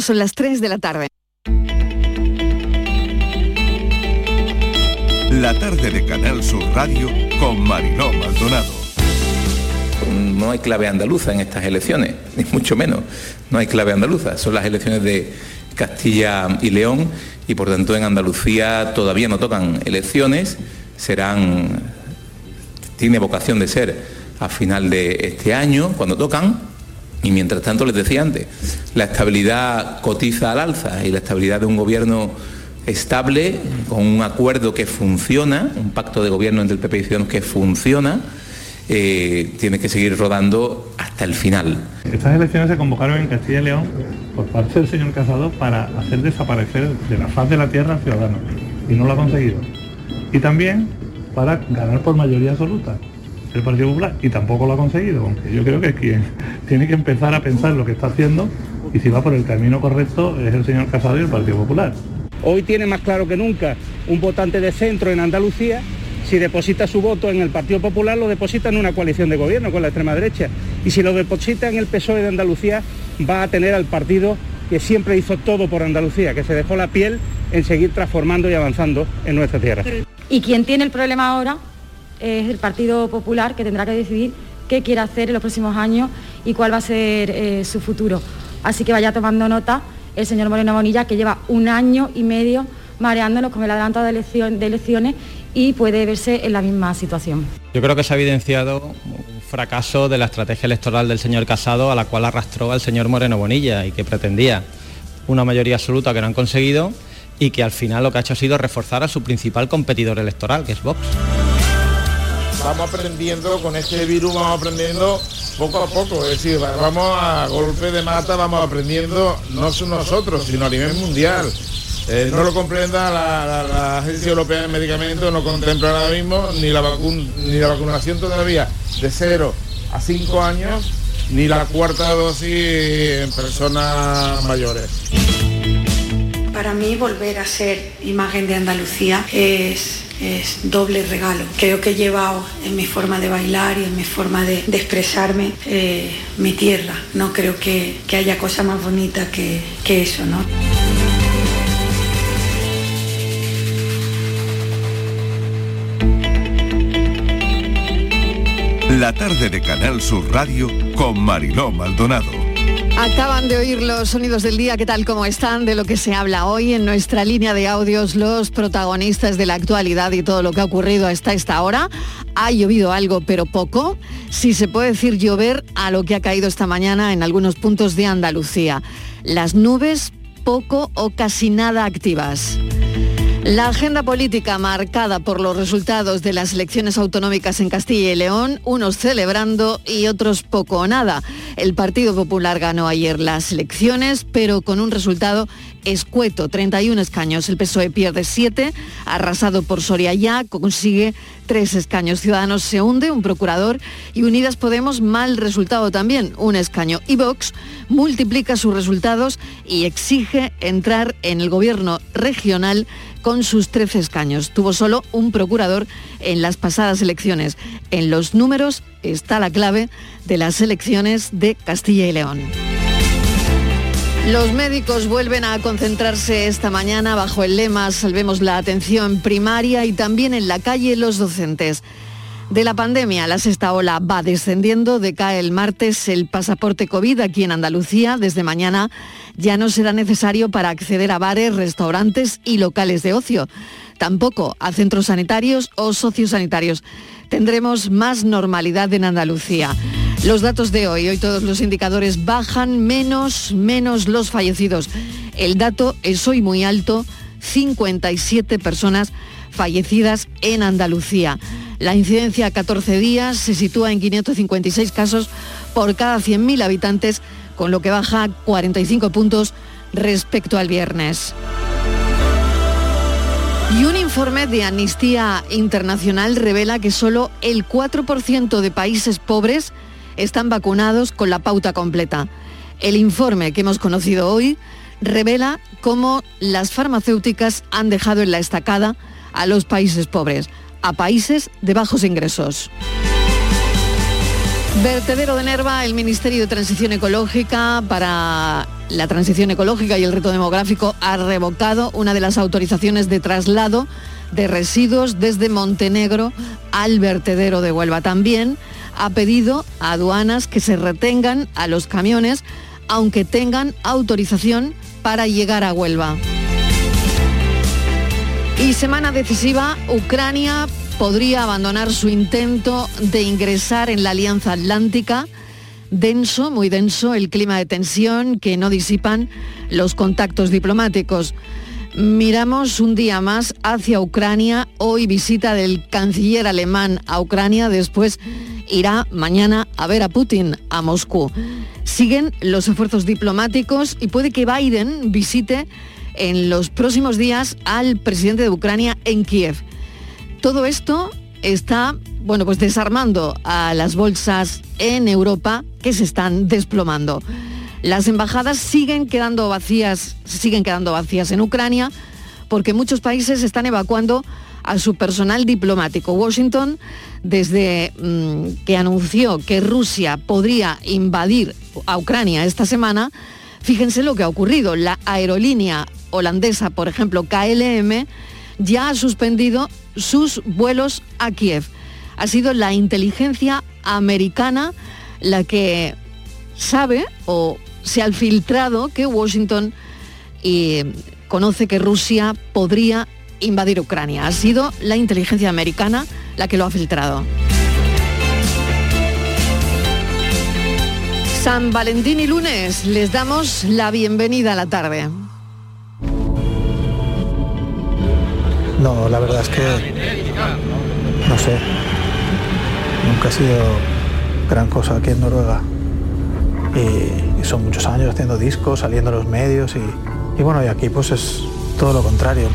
Son las 3 de la tarde. La tarde de Canal Sur Radio con Mariló Maldonado. No hay clave andaluza en estas elecciones, ni mucho menos. No hay clave andaluza. Son las elecciones de Castilla y León y por tanto en Andalucía todavía no tocan elecciones. Serán, tiene vocación de ser a final de este año cuando tocan. Y mientras tanto les decía antes, la estabilidad cotiza al alza y la estabilidad de un gobierno estable, con un acuerdo que funciona, un pacto de gobierno entre el PP y Ciudadanos que funciona, eh, tiene que seguir rodando hasta el final. Estas elecciones se convocaron en Castilla y León por parte del señor Casado para hacer desaparecer de la faz de la tierra al ciudadano y no lo ha conseguido. Y también para ganar por mayoría absoluta el Partido Popular y tampoco lo ha conseguido, aunque yo creo que quien tiene que empezar a pensar lo que está haciendo y si va por el camino correcto es el señor Casado y el Partido Popular. Hoy tiene más claro que nunca un votante de centro en Andalucía, si deposita su voto en el Partido Popular, lo deposita en una coalición de gobierno con la extrema derecha. Y si lo deposita en el PSOE de Andalucía, va a tener al partido que siempre hizo todo por Andalucía, que se dejó la piel en seguir transformando y avanzando en nuestra tierra. Y quien tiene el problema ahora es el Partido Popular, que tendrá que decidir qué quiere hacer en los próximos años y cuál va a ser eh, su futuro. Así que vaya tomando nota el señor Moreno Bonilla, que lleva un año y medio mareándonos con el adelanto de, elecciones y puede verse en la misma situación. Yo creo que se ha evidenciado un fracaso de la estrategia electoral del señor Casado a la cual arrastró al señor Moreno Bonilla y que pretendía una mayoría absoluta que no han conseguido y que al final lo que ha hecho ha sido reforzar a su principal competidor electoral, que es Vox vamos aprendiendo con este virus, vamos aprendiendo poco a poco, es decir, vamos a golpe de mata, vamos aprendiendo no nosotros, sino a nivel mundial. Eh, no lo comprenda la, Agencia Europea de Medicamentos, no contempla ahora mismo ni la, ni la vacunación todavía de 0 a 5 años, ni la cuarta dosis en personas mayores. Para mí volver a ser imagen de Andalucía es es doble regalo. Creo que he llevado en mi forma de bailar y en mi forma de, expresarme eh, mi tierra. No creo que, haya cosa más bonita que, que eso, ¿no? La tarde de Canal Sur Radio con Mariló Maldonado. Acaban de oír los sonidos del día, ¿qué tal cómo están? De lo que se habla hoy en nuestra línea de audios, los protagonistas de la actualidad y todo lo que ha ocurrido hasta esta hora. Ha llovido algo, pero poco. Si se puede decir llover a lo que ha caído esta mañana en algunos puntos de Andalucía. Las nubes poco o casi nada activas. La agenda política marcada por los resultados de las elecciones autonómicas en Castilla y León, unos celebrando y otros poco o nada. El Partido Popular ganó ayer las elecciones, pero con un resultado escueto, 31 escaños. El PSOE pierde 7, arrasado por Soria ya, consigue 3 escaños. Ciudadanos se hunde, un procurador, y Unidas Podemos mal resultado también, un escaño. Y Vox multiplica sus resultados y exige entrar en el gobierno regional con sus 13 escaños. Tuvo solo un procurador en las pasadas elecciones. En los números está la clave de las elecciones de Castilla y León. Los médicos vuelven a concentrarse esta mañana bajo el lema Salvemos la atención primaria y también en la calle los docentes. De la pandemia, la sexta ola va descendiendo, decae el martes el pasaporte COVID aquí en Andalucía. Desde mañana ya no será necesario para acceder a bares, restaurantes y locales de ocio. Tampoco a centros sanitarios o sociosanitarios. Tendremos más normalidad en Andalucía. Los datos de hoy, hoy todos los indicadores bajan, menos, menos los fallecidos. El dato es hoy muy alto, 57 personas fallecidas en Andalucía. La incidencia a 14 días se sitúa en 556 casos por cada 100.000 habitantes, con lo que baja 45 puntos respecto al viernes. Y un informe de Amnistía Internacional revela que solo el 4% de países pobres están vacunados con la pauta completa. El informe que hemos conocido hoy revela cómo las farmacéuticas han dejado en la estacada a los países pobres a países de bajos ingresos. Vertedero de Nerva, el Ministerio de Transición Ecológica para la transición ecológica y el reto demográfico ha revocado una de las autorizaciones de traslado de residuos desde Montenegro al vertedero de Huelva. También ha pedido a aduanas que se retengan a los camiones aunque tengan autorización para llegar a Huelva. Y semana decisiva, Ucrania podría abandonar su intento de ingresar en la Alianza Atlántica. Denso, muy denso, el clima de tensión que no disipan los contactos diplomáticos. Miramos un día más hacia Ucrania. Hoy visita del canciller alemán a Ucrania. Después irá mañana a ver a Putin a Moscú. Siguen los esfuerzos diplomáticos y puede que Biden visite en los próximos días al presidente de Ucrania en Kiev. Todo esto está, bueno, pues desarmando a las bolsas en Europa que se están desplomando. Las embajadas siguen quedando vacías, siguen quedando vacías en Ucrania porque muchos países están evacuando a su personal diplomático. Washington, desde mm, que anunció que Rusia podría invadir a Ucrania esta semana, fíjense lo que ha ocurrido. La aerolínea holandesa, por ejemplo, KLM, ya ha suspendido sus vuelos a Kiev. Ha sido la inteligencia americana la que sabe o se ha filtrado que Washington eh, conoce que Rusia podría invadir Ucrania. Ha sido la inteligencia americana la que lo ha filtrado. San Valentín y lunes les damos la bienvenida a la tarde. No, la verdad es que no sé. Nunca ha sido gran cosa aquí en Noruega. Y, son muchos años haciendo discos, saliendo a los medios y, y bueno, y aquí pues es todo lo contrario.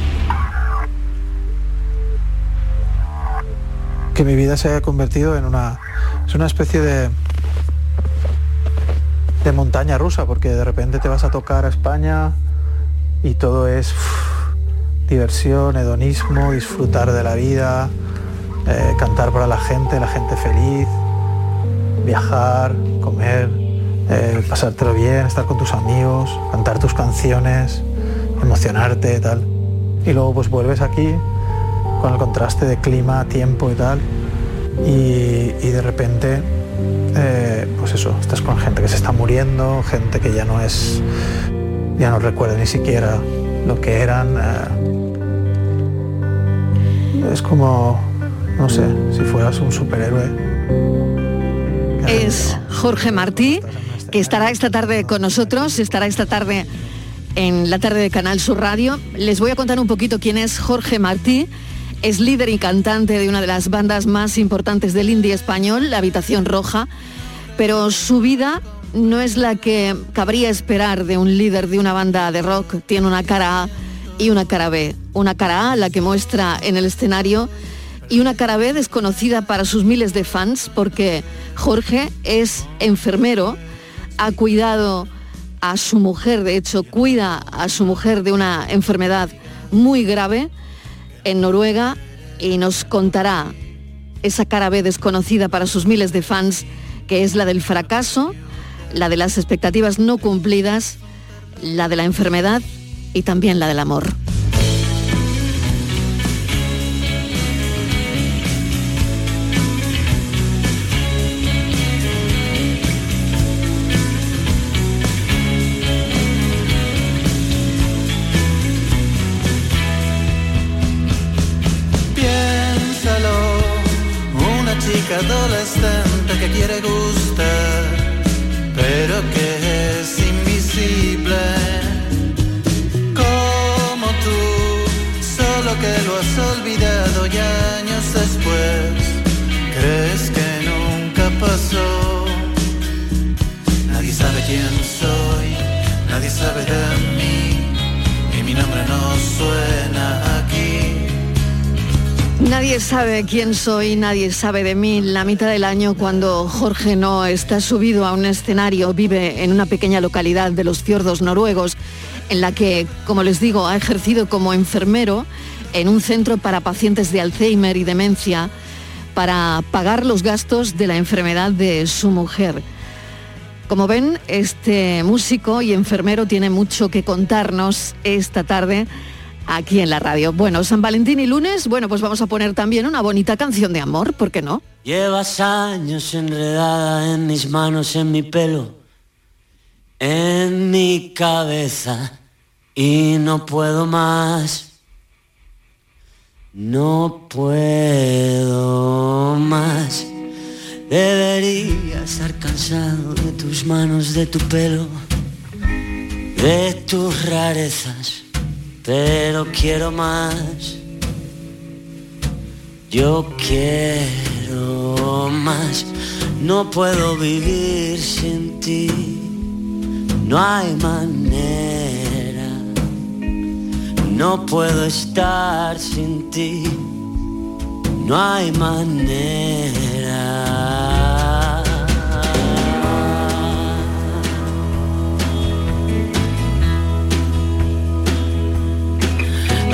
Que mi vida se haya convertido en una, es una especie de, de montaña rusa, porque de repente te vas a tocar a España y todo es diversión, hedonismo, disfrutar de la vida, eh, cantar para la gente, la gente feliz, viajar, comer, eh, pasártelo bien, estar con tus amigos, cantar tus canciones, emocionarte tal. Y luego pues vuelves aquí con el contraste de clima, tiempo y tal. Y, de repente, eh, pues eso, estás con gente que se está muriendo, gente que ya no es, ya no recuerda ni siquiera lo que eran es como, no sé, si fueras un superhéroe. Es Jorge Martí, que estará esta tarde con nosotros, estará esta tarde en la tarde de Canal Sur Radio. Les voy a contar un poquito quién es Jorge Martí. Es líder y cantante de una de las bandas más importantes del indie español, La Habitación Roja, pero su vida no es la que cabría esperar de un líder de una banda de rock. Tiene una cara A y una cara B. Una cara A, la que muestra en el escenario, y una cara B desconocida para sus miles de fans, porque Jorge es enfermero, ha cuidado a su mujer, de hecho cuida a su mujer de una enfermedad muy grave en Noruega y nos contará esa cara B desconocida para sus miles de fans, que es la del fracaso, la de las expectativas no cumplidas, la de la enfermedad y también la del amor. Adolescente que quiere gustar, sabe quién soy, nadie sabe de mí. La mitad del año cuando Jorge no está subido a un escenario, vive en una pequeña localidad de los fiordos noruegos, en la que, como les digo, ha ejercido como enfermero en un centro para pacientes de Alzheimer y demencia, para pagar los gastos de la enfermedad de su mujer. Como ven, este músico y enfermero tiene mucho que contarnos esta tarde aquí en la radio. Bueno, San Valentín y lunes, bueno, pues vamos a poner también una bonita canción de amor, ¿por qué no? Llevas años enredada en mis manos, en mi pelo, en mi cabeza y no puedo más. No puedo más. Debería estar cansado de tus manos, de tu pelo, de tus rarezas, pero quiero más. Yo quiero más. No puedo vivir sin ti. No hay manera. No puedo estar sin ti. No hay manera.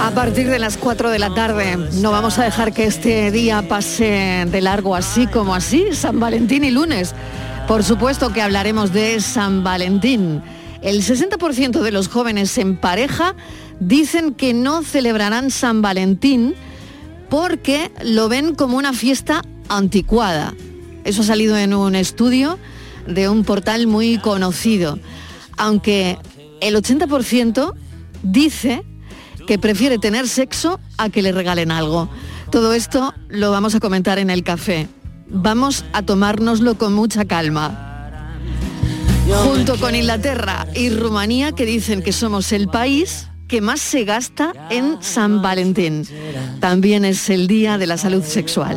A partir de las 4 de la tarde no vamos a dejar que este día pase de largo así como así, San Valentín y lunes. Por supuesto que hablaremos de San Valentín. El 60% de los jóvenes en pareja dicen que no celebrarán San Valentín porque lo ven como una fiesta anticuada. Eso ha salido en un estudio de un portal muy conocido. Aunque el 80% dice que prefiere tener sexo a que le regalen algo. Todo esto lo vamos a comentar en el café. Vamos a tomárnoslo con mucha calma. Junto con Inglaterra y Rumanía, que dicen que somos el país que más se gasta en San Valentín. También es el Día de la Salud Sexual.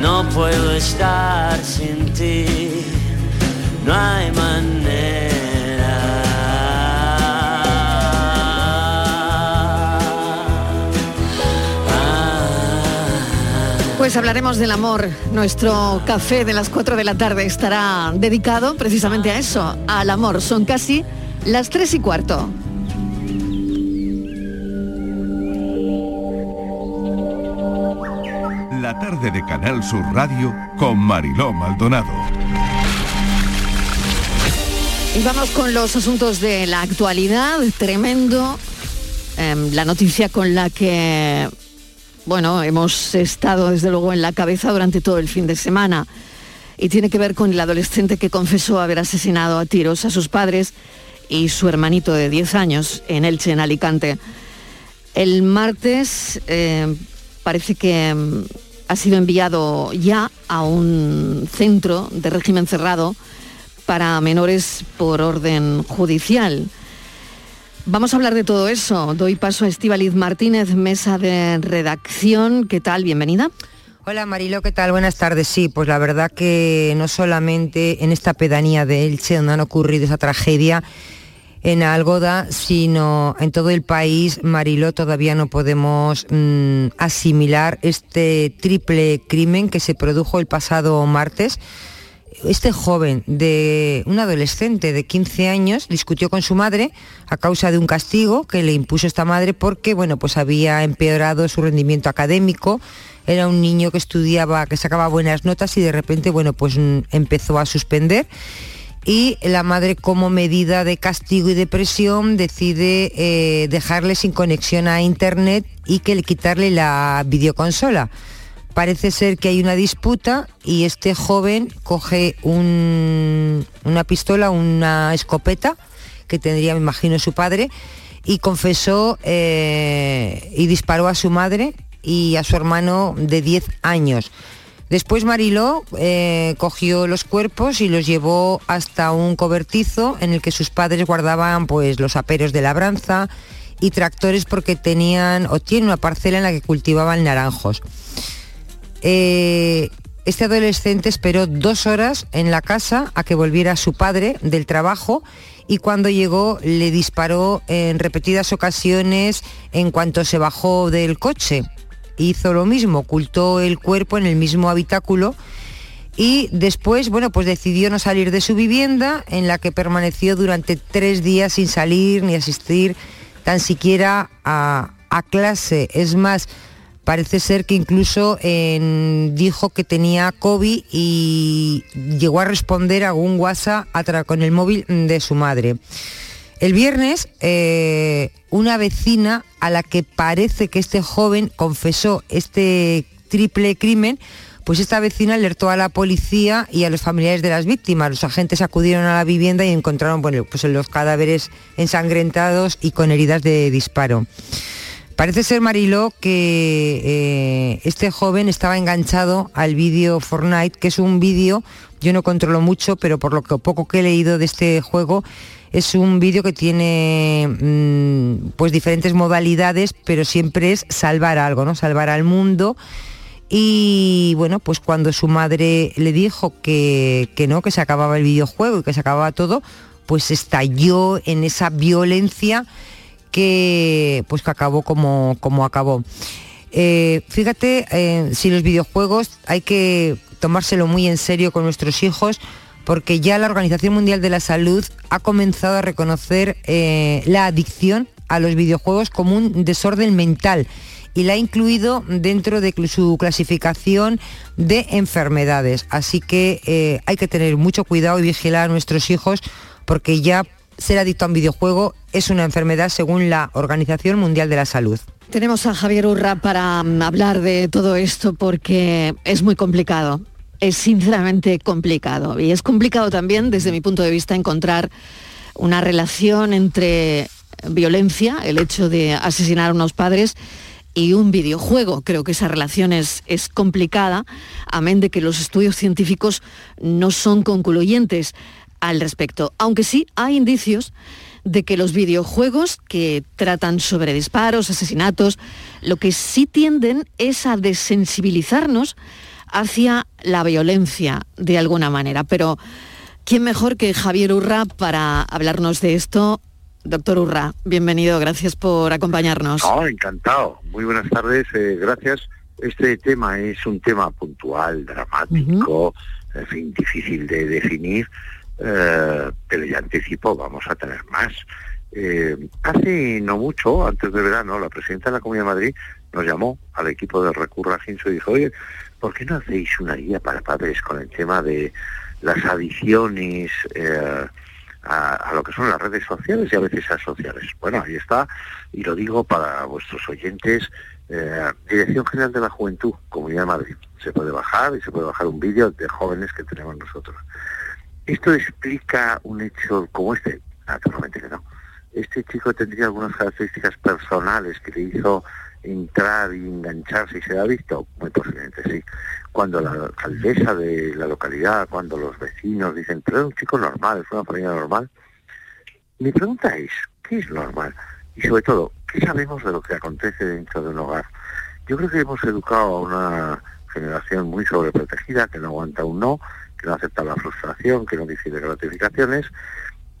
No puedo estar sin ti. No hay manera. Pues hablaremos del amor. Nuestro café de las 4 de la tarde estará dedicado precisamente a eso, al amor. Son casi las 3 y cuarto. Tarde de Canal Sur Radio con Mariló Maldonado. Y vamos con los asuntos de la actualidad. Tremendo em, la noticia con la que, bueno, hemos estado desde luego en la cabeza durante todo el fin de semana. Y tiene que ver con el adolescente que confesó haber asesinado a tiros a sus padres y su hermanito de 10 años en Elche, en Alicante. El martes eh, parece que mm, ha sido enviado ya a un centro de régimen cerrado para menores por orden judicial. Vamos a hablar de todo eso. Doy paso a Estíbaliz Martínez, mesa de redacción. ¿Qué tal? Bienvenida. Hola Marilo, ¿qué tal? Buenas tardes. Sí, pues la verdad que no solamente en esta pedanía de Elche donde han ocurrido esa tragedia en Algoda, sino en todo el país, Mariló, todavía no podemos mm, asimilar este triple crimen que se produjo el pasado martes. Este joven, de un adolescente de 15 años, discutió con su madre a causa de un castigo que le impuso esta madre porque, bueno, pues había empeorado su rendimiento académico. Era un niño que estudiaba, que sacaba buenas notas y de repente, bueno, pues mm, empezó a suspender y la madre como medida de castigo y de presión decide eh, dejarle sin conexión a internet y que le quitarle la videoconsola. Parece ser que hay una disputa y este joven coge una pistola, una escopeta que tendría, me imagino, su padre y confesó eh, y disparó a su madre y a su hermano de 10 años. Después Mariló eh, cogió los cuerpos y los llevó hasta un cobertizo en el que sus padres guardaban pues, los aperos de labranza y tractores porque tenían o tienen una parcela en la que cultivaban naranjos. Eh, este adolescente esperó dos horas en la casa a que volviera su padre del trabajo y cuando llegó le disparó en repetidas ocasiones en cuanto se bajó del coche hizo lo mismo, ocultó el cuerpo en el mismo habitáculo y después, bueno, pues decidió no salir de su vivienda en la que permaneció durante tres días sin salir ni asistir tan siquiera a, clase. Es más, parece ser que incluso dijo que tenía COVID y llegó a responder a un WhatsApp con el móvil de su madre. El viernes, eh, una vecina a la que parece que este joven confesó este triple crimen, pues esta vecina alertó a la policía y a los familiares de las víctimas. Los agentes acudieron a la vivienda y encontraron bueno, pues los cadáveres ensangrentados y con heridas de disparo. Parece ser, Mariló, que eh, este joven estaba enganchado al vídeo Fortnite, que es un vídeo, yo no controlo mucho, pero por lo que poco que he leído de este juego, es un vídeo que tiene mm, pues diferentes modalidades, pero siempre es salvar algo, ¿no? Salvar al mundo. Y bueno, pues cuando su madre le dijo que, no, que se acababa el videojuego y que se acababa todo, pues estalló en esa violencia que pues que acabó como, como acabó. Eh, fíjate, eh, si los videojuegos hay que tomárselo muy en serio con nuestros hijos, porque ya la Organización Mundial de la Salud ha comenzado a reconocer eh, la adicción a los videojuegos como un desorden mental y la ha incluido dentro de su clasificación de enfermedades. Así que eh, hay que tener mucho cuidado y vigilar a nuestros hijos porque ya ser adicto a un videojuego es una enfermedad según la Organización Mundial de la Salud. Tenemos a Javier Urra para mm, hablar de todo esto porque es muy complicado es sinceramente complicado. Y es complicado también, desde mi punto de vista, encontrar una relación entre violencia, el hecho de asesinar a unos padres, y un videojuego. Creo que esa relación es, es complicada, amén de que los estudios científicos no son concluyentes al respecto. Aunque sí hay indicios de que los videojuegos que tratan sobre disparos, asesinatos, lo que sí tienden es a desensibilizarnos hacia la violencia de alguna manera. Pero, ¿quién mejor que Javier Urra para hablarnos de esto? Doctor Urra, bienvenido, gracias por acompañarnos. encantado. Muy buenas tardes, eh, gracias. Este tema es un tema puntual, dramático, en fin, difícil de definir, eh, pero ya anticipo, vamos a tener más. Eh, hace no mucho, antes de verano, la presidenta de la Comunidad de Madrid nos llamó al equipo de Recurra Ginso y dijo, oye, ¿por qué no hacéis una guía para padres con el tema de las adiciones eh, a, lo que son las redes sociales y a veces a sociales? Bueno, ahí está, y lo digo para vuestros oyentes, eh, Dirección General de la Juventud, Comunidad de Madrid. Se puede bajar y se puede bajar un vídeo de jóvenes que tenemos nosotros. ¿Esto explica un hecho como este? Naturalmente que no. Este chico tendría algunas características personales que le hizo entrar y engancharse y se ha visto? Muy posiblemente sí. Cuando la alcaldesa de la localidad, cuando los vecinos dicen, pero es un chico normal, es una familia normal, mi pregunta es, ¿qué es normal? Y sobre todo, ¿qué sabemos de lo que acontece dentro de un hogar? Yo creo que hemos educado a una generación muy sobreprotegida, que no aguanta un no, que no acepta la frustración, que no decide gratificaciones,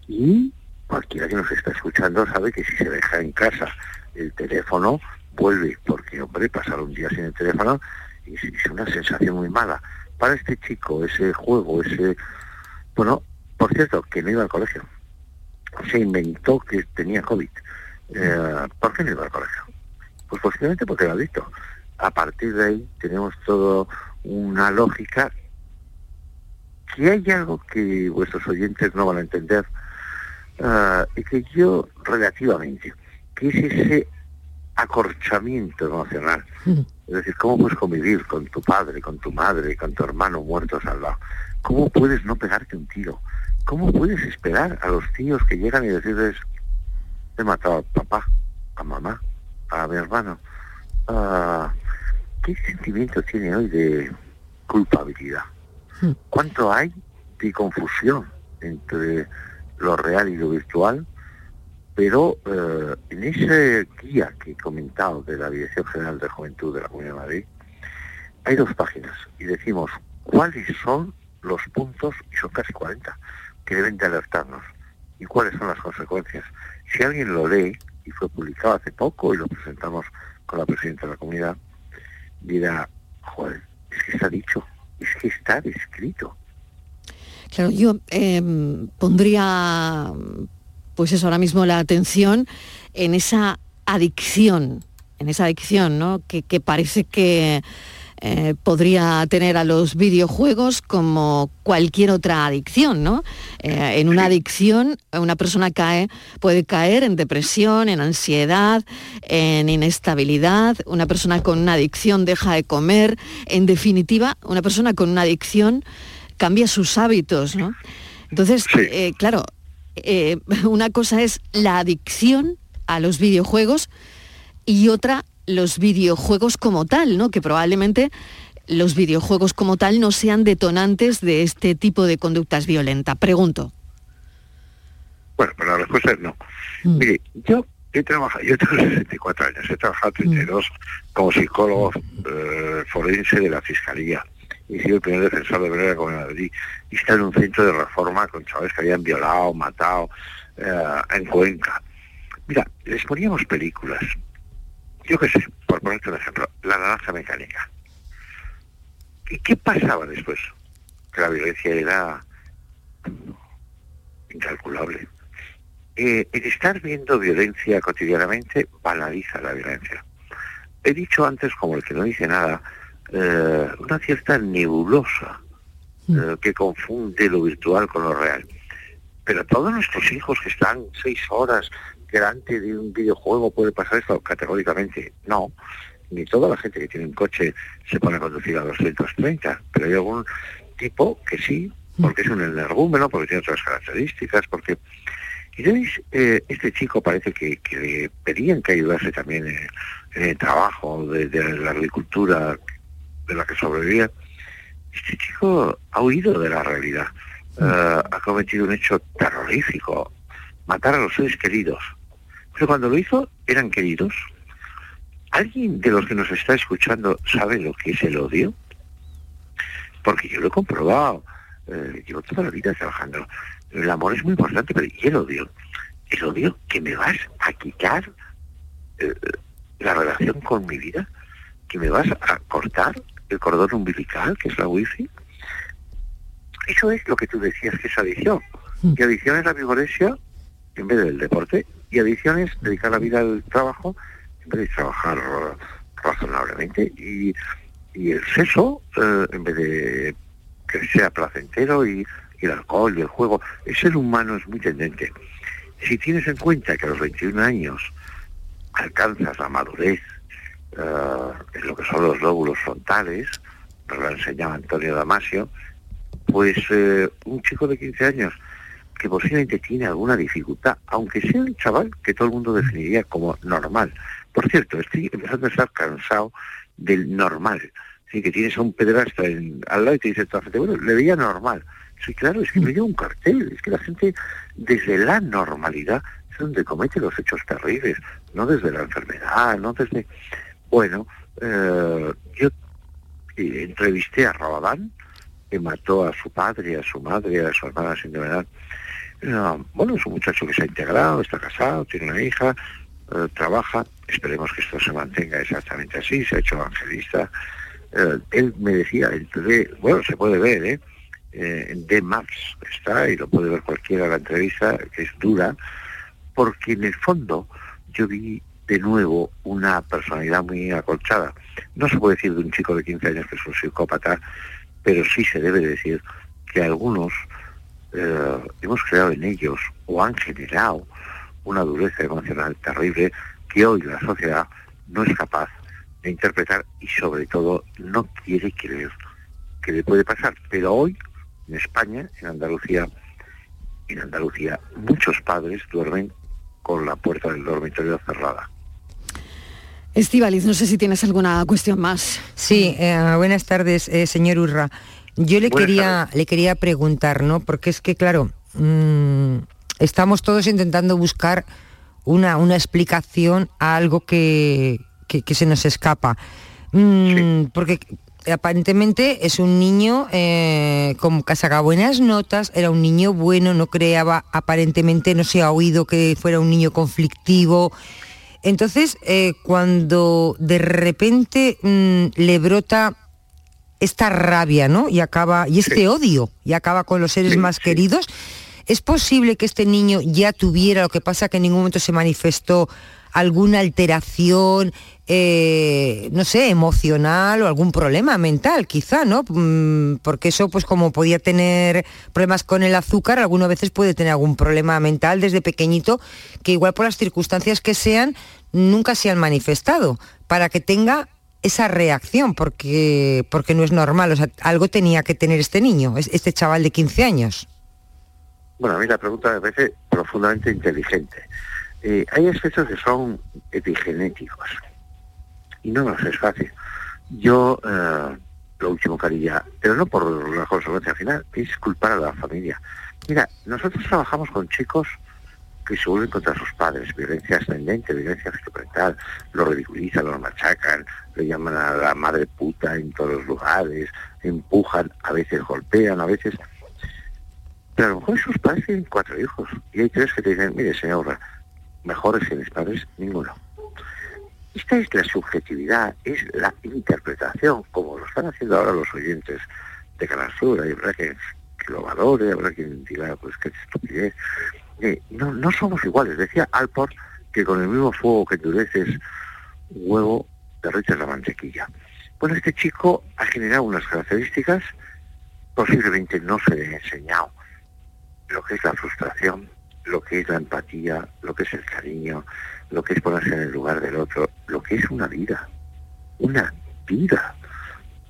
y cualquiera que nos está escuchando sabe que si se deja en casa el teléfono, vuelve, porque hombre, pasar un día sin el teléfono es, una sensación muy mala. Para este chico, ese juego, ese... Bueno, por cierto, que no iba al colegio. Se inventó que tenía COVID. Eh, ¿Por qué no iba al colegio? Pues posiblemente porque ha visto. A partir de ahí tenemos todo una lógica que hay algo que vuestros oyentes no van a entender ah, y que yo relativamente, que es ese acorchamiento emocional. Es decir, ¿cómo puedes convivir con tu padre, con tu madre, con tu hermano muertos al lado? ¿Cómo puedes no pegarte un tiro? ¿Cómo puedes esperar a los tíos que llegan y decirles, he matado a papá, a mamá, a mi hermano? Ah, ¿Qué sentimiento tiene hoy de culpabilidad? ¿Cuánto hay de confusión entre lo real y lo virtual? Pero eh, en ese guía que he comentado de la Dirección General de Juventud de la Comunidad de Madrid, hay dos páginas y decimos cuáles son los puntos, y son casi 40, que deben de alertarnos y cuáles son las consecuencias. Si alguien lo lee, y fue publicado hace poco y lo presentamos con la presidenta de la comunidad, dirá, joder, es que está dicho, es que está descrito. Claro, yo em, pondría, pues eso, ahora mismo la atención en esa adicción, en esa adicción, ¿no? Que, que parece que eh, podría tener a los videojuegos como cualquier otra adicción, ¿no? Eh, en una adicción una persona cae, puede caer en depresión, en ansiedad, en inestabilidad, una persona con una adicción deja de comer, en definitiva, una persona con una adicción cambia sus hábitos, ¿no? Entonces, eh, claro, una cosa es la adicción a los videojuegos y otra los videojuegos como tal, ¿no? Que probablemente los videojuegos como tal no sean detonantes de este tipo de conductas violentas. Pregunto. Bueno, pero la respuesta es no. Mm. Mire, yo he trabajado, yo tengo 64 años, he trabajado 32 mm. como psicólogo eh, forense de la Fiscalía. Y sido el primer defensor de Brera con Madrid. Y está en un centro de reforma con chavales que habían violado, matado eh, en Cuenca. Mira, les poníamos películas yo qué sé, por ponerte un ejemplo, la naranja mecánica. ¿Y qué pasaba después? Que la violencia era incalculable. Eh, el estar viendo violencia cotidianamente banaliza la violencia. He dicho antes, como el que no dice nada, eh, una cierta nebulosa mm. eh, que confunde lo virtual con lo real. Pero todos nuestros hijos que están seis horas delante de un videojuego puede pasar esto categóricamente. No, ni toda la gente que tiene un coche se pone a conducir a 230, pero hay algún tipo que sí, porque es un energúmeno, porque tiene otras características, porque... Y entonces, eh, este chico parece que, que pedían que ayudase también en, el trabajo de, la agricultura de la que sobrevivía. Este chico ha huido de la realidad, eh, ha cometido un hecho terrorífico, matar a los seres queridos, pero cuando lo hizo, eran queridos. ¿Alguien de los que nos está escuchando sabe lo que es el odio? Porque yo lo he comprobado. Eh, llevo toda la vida trabajando. El amor es muy importante, pero ¿y el odio? El odio que me vas a quitar eh, la relación con mi vida, que me vas a cortar el cordón umbilical, que es la wifi. Eso es lo que tú decías que es adicción. Y adicción es la violencia en vez del deporte y adiciones, dedicar la vida al trabajo, en vez de trabajar razonablemente, y, el sexo, eh, en vez de que sea placentero, y, el alcohol y el juego, el ser humano es muy tendente. Si tienes en cuenta que a los 21 años alcanzas la madurez eh, en lo que son los lóbulos frontales, lo enseñaba Antonio Damasio, pues eh, un chico de 15 años que posiblemente tiene alguna dificultad, aunque sea un chaval que todo el mundo definiría como normal. Por cierto, estoy empezando a estar cansado del normal. Sí, que tienes a un pederasta al lado y te dice gente, bueno, le veía normal. Sí, claro, es que me lleva un cartel, es que la gente desde la normalidad es donde comete los hechos terribles, no desde la enfermedad, no desde... Bueno, eh, yo entrevisté a Rabadán, que mató a su padre, a su madre, a su hermana sin de bueno, es un muchacho que se ha integrado, está casado, tiene una hija, eh, trabaja, esperemos que esto se mantenga exactamente así, se ha hecho evangelista. Eh, él me decía, entonces, bueno, se puede ver, ¿eh? ¿eh? en D-Maps está, y lo puede ver cualquiera la entrevista, que es dura, porque en el fondo yo vi de nuevo una personalidad muy acolchada. No se puede decir de un chico de 15 años que es un psicópata, pero sí se debe decir que algunos eh, hemos creado en ellos o han generado una dureza emocional terrible que hoy la sociedad no es capaz de interpretar y sobre todo no quiere creer que le puede pasar. Pero hoy, en España, en Andalucía, en Andalucía, muchos padres duermen con la puerta del dormitorio cerrada. Estivaliz, no sé si tienes alguna cuestión más. Sí, eh, buenas tardes, eh, señor Urra. Yo le quería, le quería preguntar, ¿no? Porque es que, claro, mm, estamos todos intentando buscar una, una explicación a algo que, que, se nos escapa. Mm, porque aparentemente es un niño eh, como que sacaba buenas notas, era un niño bueno, no creaba, aparentemente no se ha oído que fuera un niño conflictivo. Entonces, eh, cuando de repente mm, le brota esta rabia, ¿no? Y acaba, y este odio, y acaba con los seres más queridos, ¿es posible que este niño ya tuviera, lo que pasa que en ningún momento se manifestó alguna alteración, eh, no sé, emocional o algún problema mental, quizá, ¿no? Mm, porque eso, pues como podía tener problemas con el azúcar, algunas veces puede tener algún problema mental desde pequeñito, que igual por las circunstancias que sean, nunca se han manifestado, para que tenga esa reacción, porque, porque no es normal, o sea, algo tenía que tener este niño, este chaval de 15 años. Bueno, a mí la pregunta me parece profundamente inteligente. Eh, hay aspectos que son epigenéticos y no nos es fácil. Yo, eh, lo último que haría, pero no por la consecuencia final, es culpar a la familia. Mira, nosotros trabajamos con chicos que se vuelven contra sus padres, violencia ascendente, violencia psicoparental, lo ridiculizan, lo machacan, le llaman a la madre puta en todos los lugares, empujan, a veces golpean, a veces... Pero a lo mejor sus padres tienen cuatro hijos y hay tres que te dicen, mire señora, mejores que mis padres, ninguno. Esta es la subjetividad, es la interpretación, como lo están haciendo ahora los oyentes de Canal Sur, hay habrá que, lo valore, habrá quien diga, pues qué estupidez. Eh, no, no somos iguales, decía Alport que con el mismo fuego que endureces un huevo, derrites la mantequilla. Bueno, este chico ha generado unas características, posiblemente no se le ha enseñado lo que es la frustración, lo que es la empatía, lo que es el cariño, lo que es ponerse en el lugar del otro, lo que es una vida, una vida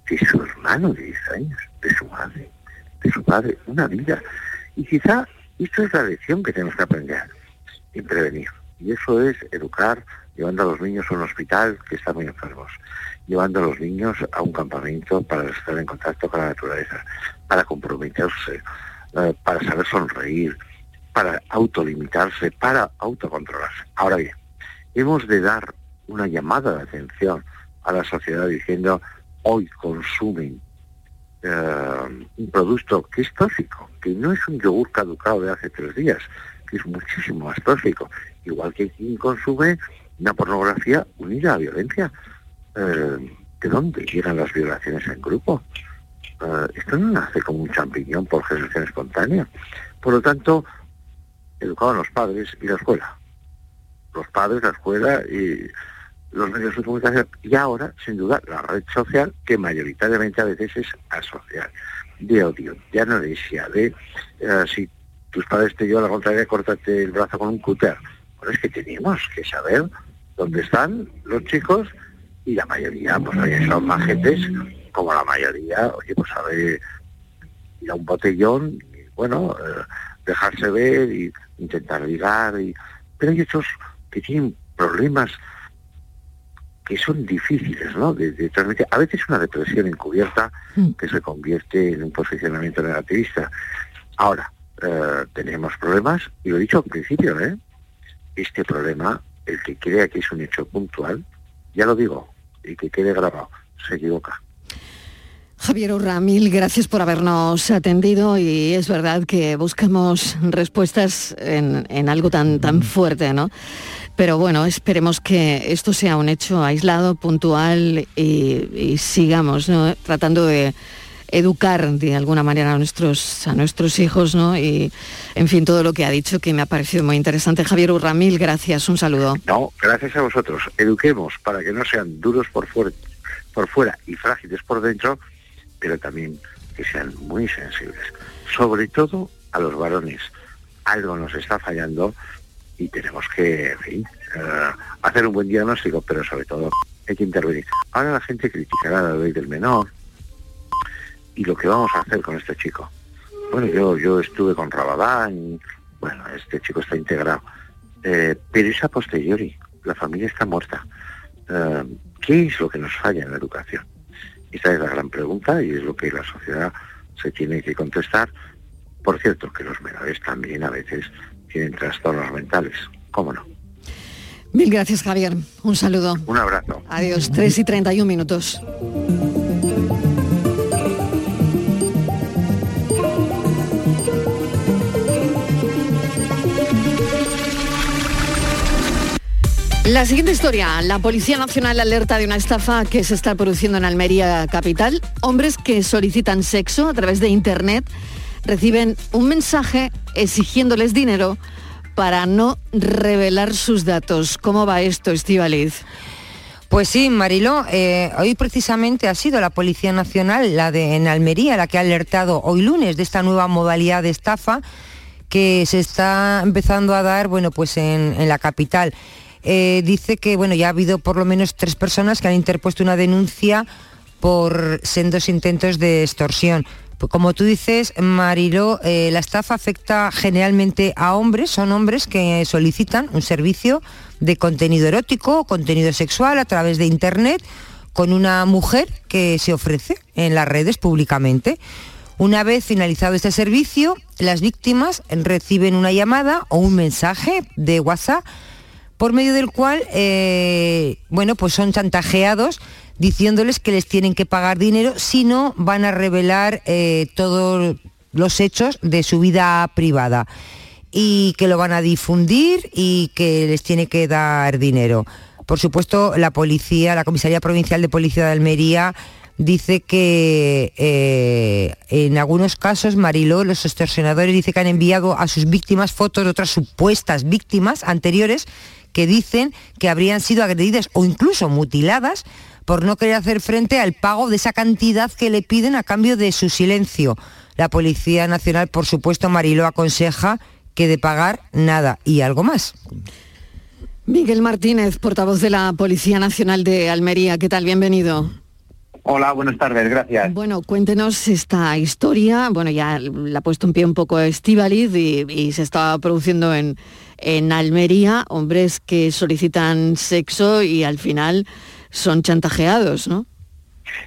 de su hermano de 10 años, de su madre, de su padre, una vida. Y quizá esto es la lección que tenemos que aprender y prevenir. Y eso es educar llevando a los niños a un hospital que está muy enfermos, llevando a los niños a un campamento para estar en contacto con la naturaleza, para comprometerse, eh, para saber sonreír, para autolimitarse, para autocontrolarse. Ahora bien, hemos de dar una llamada de atención a la sociedad diciendo hoy consumen eh, un producto que es tóxico, que no es un yogur caducado de hace tres días, que es muchísimo más tóxico, igual que quien consume una pornografía unida a violencia. Eh, ¿De dónde llegan las violaciones en grupo? Eh, esto no nace como un champiñón por generación espontánea. Por lo tanto, educaban los padres y la escuela. Los padres, la escuela y los medios de comunicación. Y ahora, sin duda, la red social, que mayoritariamente a veces es asocial, de odio, de anorexia, de eh, si tus padres te llevan a la contraria, córtate el brazo con un cúter. Bueno, es que tenemos que saber dónde están los chicos y la mayoría, pues oye, son majetes, como la mayoría, oye, pues sabe ir a un botellón, y, bueno, eh, dejarse ver y intentar ligar, y... pero hay otros que tienen problemas que son difíciles, ¿no? De, transmitir. A veces una depresión encubierta mm. que se convierte en un posicionamiento negativista. Ahora, eh, tenemos problemas, y lo he dicho al principio, ¿eh? Este problema, el que crea que es un hecho puntual, ya lo digo, y que quede grabado, se equivoca. Javier Urra, mil gracias por habernos atendido y es verdad que buscamos respuestas en, algo tan, tan fuerte, ¿no? Pero bueno, esperemos que esto sea un hecho aislado, puntual y, sigamos tratando de educar de alguna manera a nuestros, a nuestros hijos, ¿no? Y, en fin, todo lo que ha dicho que me ha parecido muy interesante. Javier Urra, mil gracias, un saludo. No, gracias a vosotros. Eduquemos para que no sean duros por fuera, por fuera y frágiles por dentro pero también que sean muy sensibles, sobre todo a los varones. Algo nos está fallando y tenemos que, en fin, eh, hacer un buen diagnóstico, pero sobre todo hay que intervenir. Ahora la gente criticará la ley del menor y lo que vamos a hacer con este chico. Bueno, yo, yo estuve con Rabadán bueno, este chico está integrado. Eh, pero es a posteriori, la familia está muerta. Eh, ¿Qué es lo que nos falla en la educación? Esta es la gran pregunta y es lo que la sociedad se tiene que contestar. Por cierto, que los menores también a veces tienen trastornos mentales, ¿cómo no? Mil gracias, Javier. Un saludo. Un abrazo. Adiós. 3 y 31 minutos. La siguiente historia. La Policía Nacional alerta de una estafa que se está produciendo en Almería Capital. Hombres que solicitan sexo a través de Internet reciben un mensaje exigiéndoles dinero para no revelar sus datos. ¿Cómo va esto, Estivaliz? Pues sí, Mariló, eh, hoy precisamente ha sido la Policía Nacional, la de en Almería, la que ha alertado hoy lunes de esta nueva modalidad de estafa que se está empezando a dar, bueno, pues en, la capital. Eh, dice que bueno, ya ha habido por lo menos tres personas que han interpuesto una denuncia por sendos intentos de extorsión. Pues como tú dices, Marilo, eh, la estafa afecta generalmente a hombres, son hombres que solicitan un servicio de contenido erótico, contenido sexual a través de Internet con una mujer que se ofrece en las redes públicamente. Una vez finalizado este servicio, las víctimas reciben una llamada o un mensaje de WhatsApp por medio del cual, eh, bueno, pues son chantajeados diciéndoles que les tienen que pagar dinero, si no van a revelar eh, todos los hechos de su vida privada y que lo van a difundir y que les tiene que dar dinero. Por supuesto, la policía, la Comisaría Provincial de Policía de Almería, dice que eh, en algunos casos, Mariló, los extorsionadores dice que han enviado a sus víctimas fotos de otras supuestas víctimas anteriores que dicen que habrían sido agredidas o incluso mutiladas por no querer hacer frente al pago de esa cantidad que le piden a cambio de su silencio. La Policía Nacional, por supuesto, Mariló aconseja que de pagar nada y algo más. Miguel Martínez, portavoz de la Policía Nacional de Almería, ¿qué tal? Bienvenido. Hola, buenas tardes, gracias. Bueno, cuéntenos esta historia. Bueno, ya la ha puesto un pie un poco Estivaliz y, y se estaba produciendo en, en Almería, hombres que solicitan sexo y al final son chantajeados, ¿no?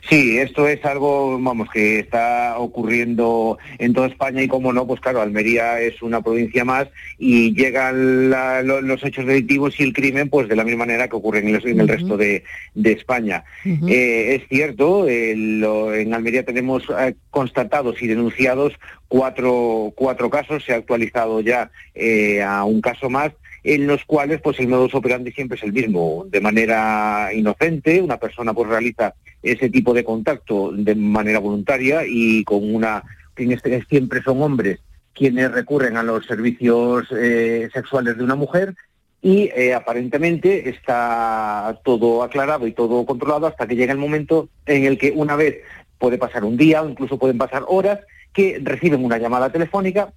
Sí, esto es algo, vamos, que está ocurriendo en toda España y como no, pues claro, Almería es una provincia más y llegan los hechos delictivos y el crimen pues de la misma manera que ocurre en el, resto de, España. Eh, es cierto, en Almería tenemos eh, constatados y denunciados cuatro, cuatro casos, se ha actualizado ya eh, a un caso más en los cuales pues el modus operandi siempre es el mismo, de manera inocente, una persona pues realiza ese tipo de contacto de manera voluntaria y con una, este siempre son hombres quienes recurren a los servicios eh, sexuales de una mujer y eh, aparentemente está todo aclarado y todo controlado hasta que llega el momento en el que una vez puede pasar un día o incluso pueden pasar horas que reciben una llamada telefónica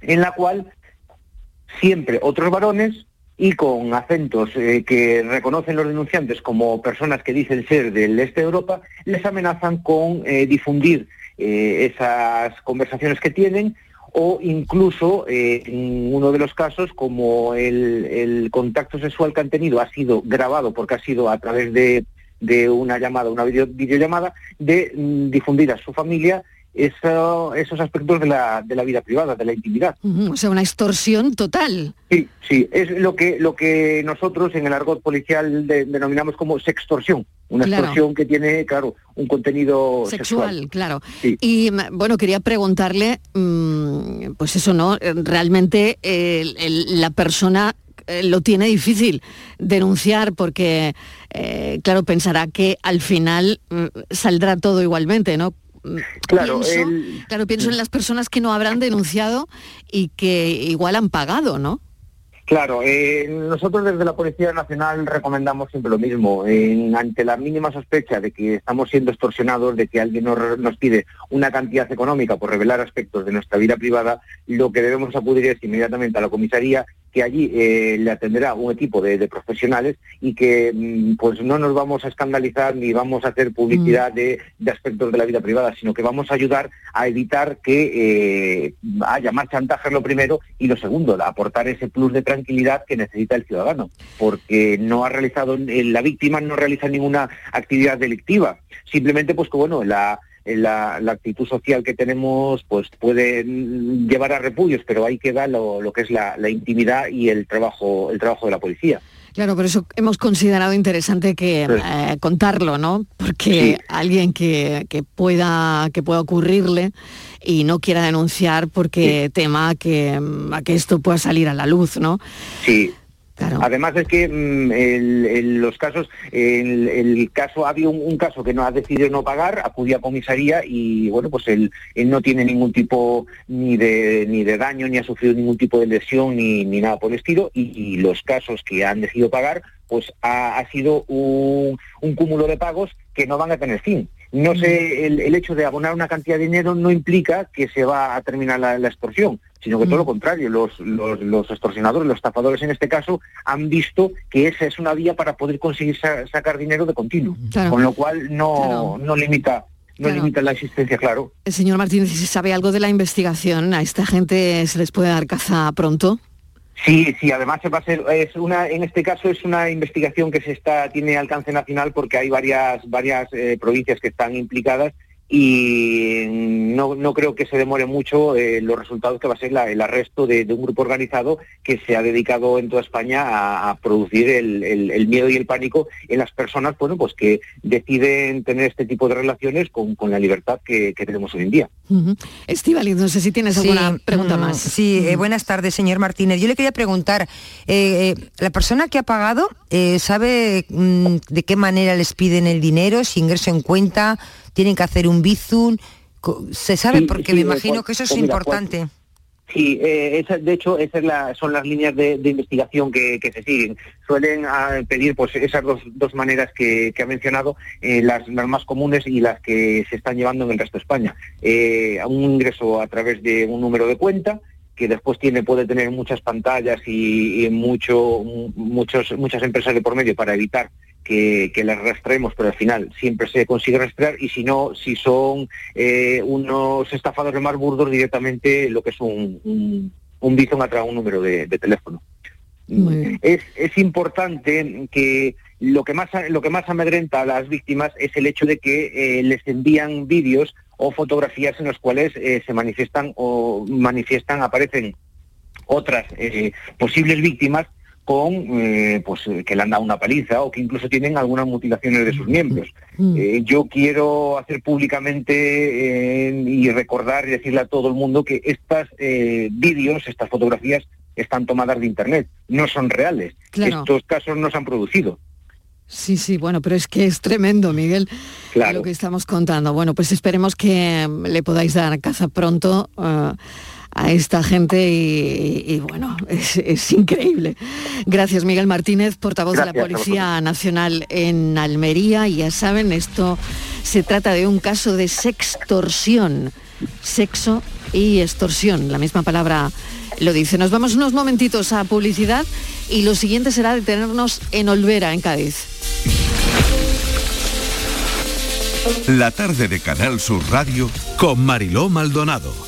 en la cual siempre otros varones y con acentos eh, que reconocen los denunciantes como personas que dicen ser del este de Europa, les amenazan con eh, difundir eh, esas conversaciones que tienen o incluso en uno de los casos como el, contacto sexual que han tenido ha sido grabado porque ha sido a través de, una llamada, una videollamada, de mm, difundir a su familia esos aspectos de la, de la vida privada, de la intimidad. O sea, una extorsión total. Sí, sí, es lo que, lo que nosotros en el argot policial denominamos como sextorsión. Una extorsión que tiene, claro, un contenido sexual. claro. Y bueno, quería preguntarle, mm, pues eso, ¿no? Realmente la persona eh, lo tiene difícil denunciar porque, eh, claro, pensará que al final mm, saldrá todo igualmente, ¿no? Claro, pienso, claro, pienso en las personas que no habrán denunciado y que igual han pagado, ¿no? Claro, eh, nosotros desde la Policía Nacional recomendamos siempre lo mismo. Ante la mínima sospecha de que estamos siendo extorsionados, de que alguien nos, nos pide una cantidad económica por revelar aspectos de nuestra vida privada, lo que debemos acudir es inmediatamente a la comisaría que allí eh, le atenderá un equipo de, de profesionales y que mm, pues no nos vamos a escandalizar ni vamos a hacer publicidad de, de aspectos de la vida privada, sino que vamos a ayudar a evitar que eh, haya más chantaje lo primero y lo segundo, aportar ese plus de tranquilidad que necesita el ciudadano, porque no ha realizado, eh, la víctima no realiza ninguna actividad delictiva, simplemente pues que bueno, la la, la actitud social que tenemos pues puede llevar a repudios, pero ahí queda lo, lo que es la, la intimidad y el trabajo, el trabajo de la policía. Claro, por eso hemos considerado interesante que eh, contarlo, ¿no? Porque alguien que, que pueda que pueda ocurrirle y no quiera denunciar porque tema que, mm, a que esto pueda salir a la luz, ¿no? Sí. Además es que mm, el- el- los casos, el, el caso, ha habido un, un caso que no ha decidido no pagar, acudió a comisaría y bueno, pues él, él no tiene ningún tipo ni de ni de daño, ni ha sufrido ningún tipo de lesión, ni, ni nada por el estilo, y, y los casos que han decidido pagar, pues ha, ha sido un, un cúmulo de pagos que no van a tener fin. No sé, el, el hecho de abonar una cantidad de dinero no implica que se va a terminar la, la extorsión, sino que todo lo contrario, los, los, los extorsionadores, los estafadores en este caso, han visto que esa es una vía para poder conseguir sa- sacar dinero de continuo, Claro. con lo cual no, Claro. no limita no Claro. limita la existencia, claro. El señor Martínez, si sabe algo de la investigación, ¿a esta gente se les puede dar caza pronto? Sí, sí, además se va a ser, es una, en este caso es una investigación que se está, tiene alcance nacional porque hay varias, varias eh, provincias que están implicadas y no, no creo que se demore mucho eh, los resultados que va a ser la- el arresto de, de un grupo organizado que se ha dedicado en toda España a, a producir el, el- el miedo y el pánico en las personas, bueno, pues que deciden tener este tipo de relaciones con, con la libertad que, que tenemos hoy en día. Estivaliz, no sé si tienes Sí, alguna pregunta mm, más. Sí, eh, buenas tardes, señor Martínez. Yo le quería preguntar, eh, eh, ¿la persona que ha pagado eh, sabe mm, de qué manera les piden el dinero, si ingreso en cuenta, tienen que hacer un bizum? ¿Se sabe? Sí, Porque sí, me eh, imagino pues- que eso es pues mira, importante. Sí, eh, esa- de hecho, esas la- son las líneas de, de investigación que, que se siguen. Suelen ah, pedir pues esas dos, dos maneras que, que ha mencionado, eh, las, las más comunes y las que se están llevando en el resto de España. Eh, un ingreso a través de un número de cuenta que después tiene puede tener muchas pantallas y, y mucho, muchos, muchas empresas de por medio para evitar que, que las rastremos, pero al final siempre se consigue rastrear y si no, si son eh, unos estafadores más burdos directamente lo que es un, un, un bizum a través de un número de, de teléfono. Es, es importante que lo que más lo que más amedrenta a las víctimas es el hecho de que eh, les envían vídeos o fotografías en los cuales eh, se manifiestan o manifiestan aparecen otras eh, posibles víctimas con eh, pues eh, que le han dado una paliza o que incluso tienen algunas mutilaciones de sus miembros. Eh, yo quiero hacer públicamente eh, y recordar y decirle a todo el mundo que estas eh, vídeos, estas fotografías están tomadas de internet, no son reales. Claro. Estos casos no se han producido. Sí, sí, bueno, pero es que es tremendo, Miguel, Claro. lo que estamos contando. Bueno, pues esperemos que mm, le podáis dar caza pronto a esta gente y, y, bueno, es, es increíble. Gracias, Miguel Martínez, portavoz de la Policía Nacional en Almería. Y ya saben, esto se trata de un caso de sextorsión, sexo y extorsión, la misma palabra lo dice. Nos vamos unos momentitos a publicidad y lo siguiente será detenernos en Olvera, en Cádiz. La tarde de Canal Sur Radio con Mariló Maldonado.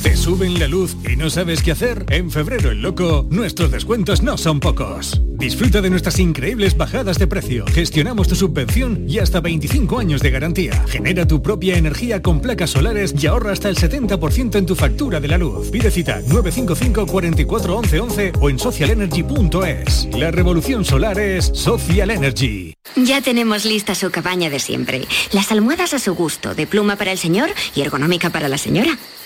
¿Te suben la luz y no sabes qué hacer? En febrero el loco, nuestros descuentos no son pocos. Disfruta de nuestras increíbles bajadas de precio. Gestionamos tu subvención y hasta 25 años de garantía. Genera tu propia energía con placas solares y ahorra hasta el 70% en tu factura de la luz. Pide cita 955 44 11 11 o en socialenergy.es. La revolución solar es Social Energy. Ya tenemos lista su cabaña de siempre. Las almohadas a su gusto, de pluma para el señor y ergonómica para la señora.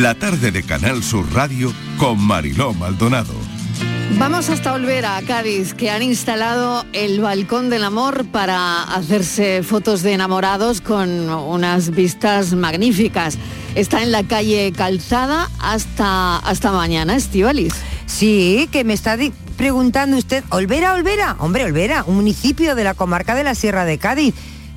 La tarde de Canal Sur Radio con Mariló Maldonado. Vamos hasta Olvera, Cádiz, que han instalado el balcón del amor para hacerse fotos de enamorados con unas vistas magníficas. Está en la calle Calzada hasta, hasta mañana, Estivalis. Sí, que me está preguntando usted, Olvera, Olvera, hombre, Olvera, un municipio de la comarca de la Sierra de Cádiz.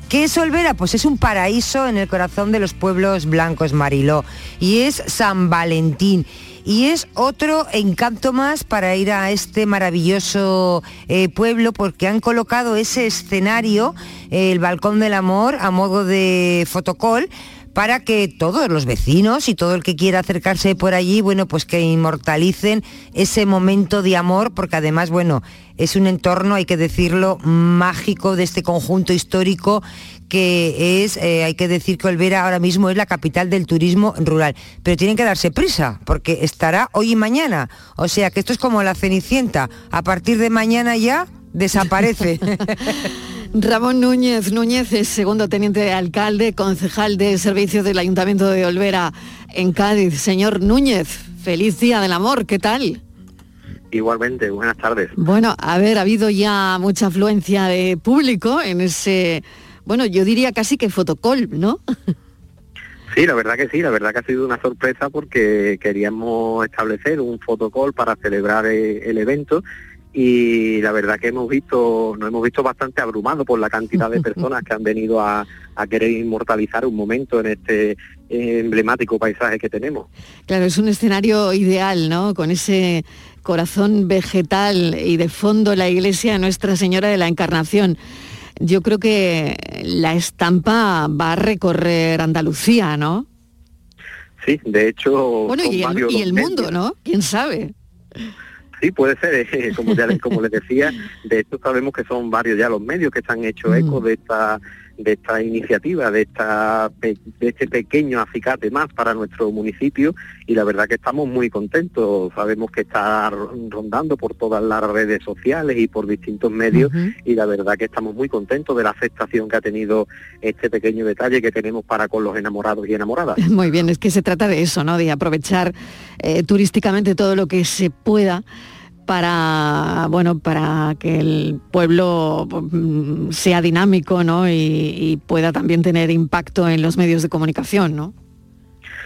¿Qué es Olvera? Pues es un paraíso en el corazón de los pueblos blancos, Mariló. Y es San Valentín. Y es otro encanto más para ir a este maravilloso eh, pueblo porque han colocado ese escenario, el Balcón del Amor, a modo de fotocall, para que todos los vecinos y todo el que quiera acercarse por allí, bueno, pues que inmortalicen ese momento de amor, porque además, bueno, es un entorno, hay que decirlo, mágico de este conjunto histórico que es, eh, hay que decir que Olvera ahora mismo es la capital del turismo rural, pero tienen que darse prisa, porque estará hoy y mañana, o sea que esto es como la Cenicienta, a partir de mañana ya desaparece. Ramón Núñez Núñez es segundo teniente de alcalde, concejal de servicios del Ayuntamiento de Olvera en Cádiz. Señor Núñez, feliz día del amor, ¿qué tal? Igualmente, buenas tardes. Bueno, a ver, ha habido ya mucha afluencia de público en ese, bueno, yo diría casi que fotocall, ¿no? Sí, la verdad que sí, la verdad que ha sido una sorpresa porque queríamos establecer un fotocall para celebrar eh, el evento y la verdad que hemos visto, nos hemos visto bastante abrumados por la cantidad de personas que han venido a, a querer inmortalizar un momento en este eh, emblemático paisaje que tenemos. Claro, es un escenario ideal, ¿no? Con ese corazón vegetal y de fondo la iglesia Nuestra Señora de la Encarnación. Yo creo que la estampa va a recorrer Andalucía, ¿no? Sí, de hecho... Bueno, y el, y el mundo, ¿no? ¿Quién sabe? Sí, puede ser, eh, como ya les, como les decía, de esto sabemos que son varios ya los medios que se han hecho eco de esta de esta iniciativa, de esta de este pequeño acicate más para nuestro municipio y la verdad que estamos muy contentos. Sabemos que está ro- rondando por todas las redes sociales y por distintos medios y la verdad que estamos muy contentos de la aceptación que ha tenido este pequeño detalle que tenemos para con los enamorados y enamoradas. Muy bien, es que se trata de eso, ¿no? De aprovechar eh, turísticamente todo lo que se pueda para bueno para que el pueblo mm, sea dinámico ¿no? y, pueda también tener impacto en los medios de comunicación ¿no?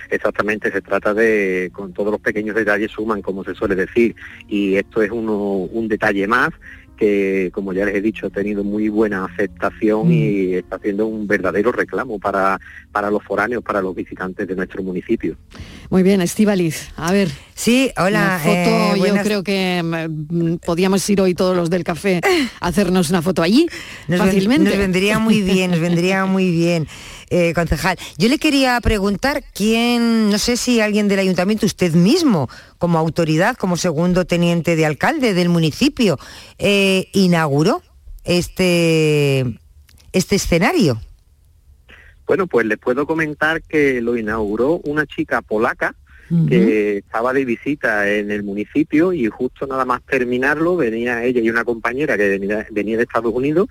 Exactamente, se trata de, con todos los pequeños detalles suman, como se suele decir, y esto es uno, un detalle más que, como ya les he dicho, ha tenido muy buena aceptación y está haciendo un verdadero reclamo para, para los foráneos, para los visitantes de nuestro municipio. Muy bien, Estíbaliz, a ver. Sí, hola. Una foto, eh, yo creo que mm, podíamos ir hoy todos los del café a hacernos una foto allí, Nos, ven- fácilmente. nos vendría muy bien, nos vendría muy bien, eh, concejal. Yo le quería preguntar quién, no sé si alguien del ayuntamiento, usted mismo, como autoridad, como segundo teniente de alcalde del municipio, eh, inauguró este, este escenario. Bueno, pues les puedo comentar que lo inauguró una chica polaca que estaba de visita en el municipio y justo nada más terminarlo venía ella y una compañera que venía, venía de Estados Unidos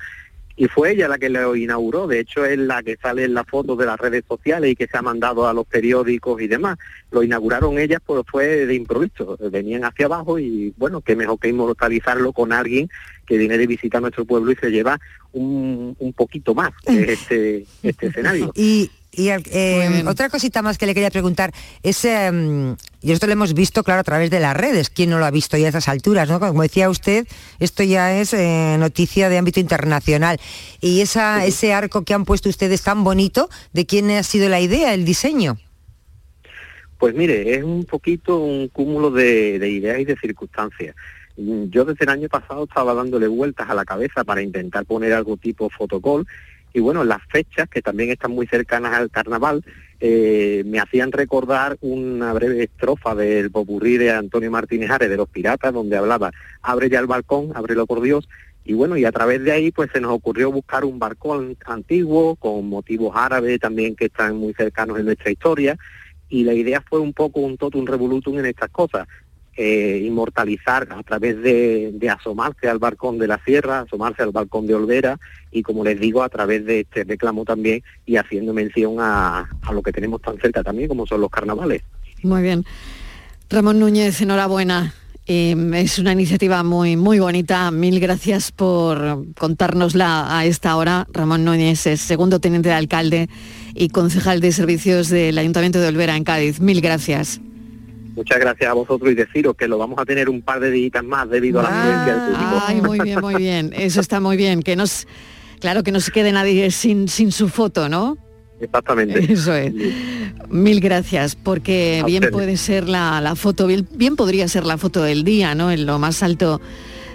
y fue ella la que lo inauguró. De hecho, es la que sale en las fotos de las redes sociales y que se ha mandado a los periódicos y demás. Lo inauguraron ellas, pues fue de improviso. Venían hacia abajo y, bueno, qué mejor que inmortalizarlo con alguien que viene de visita a nuestro pueblo y se lleva un, un poquito más de este, este escenario. Y, y, eh, otra cosita más que le quería preguntar es, eh, y esto lo hemos visto, claro, a través de las redes, ¿quién no lo ha visto ya a estas alturas? ¿no? Como decía usted, esto ya es eh, noticia de ámbito internacional. Y esa, ese arco que han puesto ustedes tan bonito, ¿de quién ha sido la idea, el diseño? Pues mire, es un poquito un cúmulo de, de ideas y de circunstancias. Yo desde el año pasado estaba dándole vueltas a la cabeza para intentar poner algo tipo fotocall y bueno, las fechas, que también están muy cercanas al carnaval, eh, me hacían recordar una breve estrofa del popurrí de Antonio Martínez Ares de Los Piratas, donde hablaba, abre ya el balcón, ábrelo por Dios, y bueno, y a través de ahí pues se nos ocurrió buscar un balcón antiguo con motivos árabes también que están muy cercanos en nuestra historia, y la idea fue un poco un totum revolutum en estas cosas, eh, inmortalizar a través de, asomarse al balcón de la sierra, asomarse al balcón de Olvera y como les digo a través de este reclamo también y haciendo mención a, lo que tenemos tan cerca también como son los carnavales. Muy bien. Ramón Núñez, enhorabuena. Eh, es una iniciativa muy, muy bonita. Mil gracias por contárnosla a esta hora. Ramón Núñez es segundo teniente de alcalde y concejal de servicios del Ayuntamiento de Olvera en Cádiz. Mil gracias. Muchas gracias a vosotros y deciros que lo vamos a tener un par de días más debido a la afluencia del público. Ay, muy bien, muy bien. Eso está muy bien. Que nos, claro, que no se quede nadie sin, sin su foto, ¿no? Exactamente. Eso es. Mil gracias, porque A bien ustedes. puede ser la, la foto, bien, bien podría ser la foto del día, ¿no? En lo más alto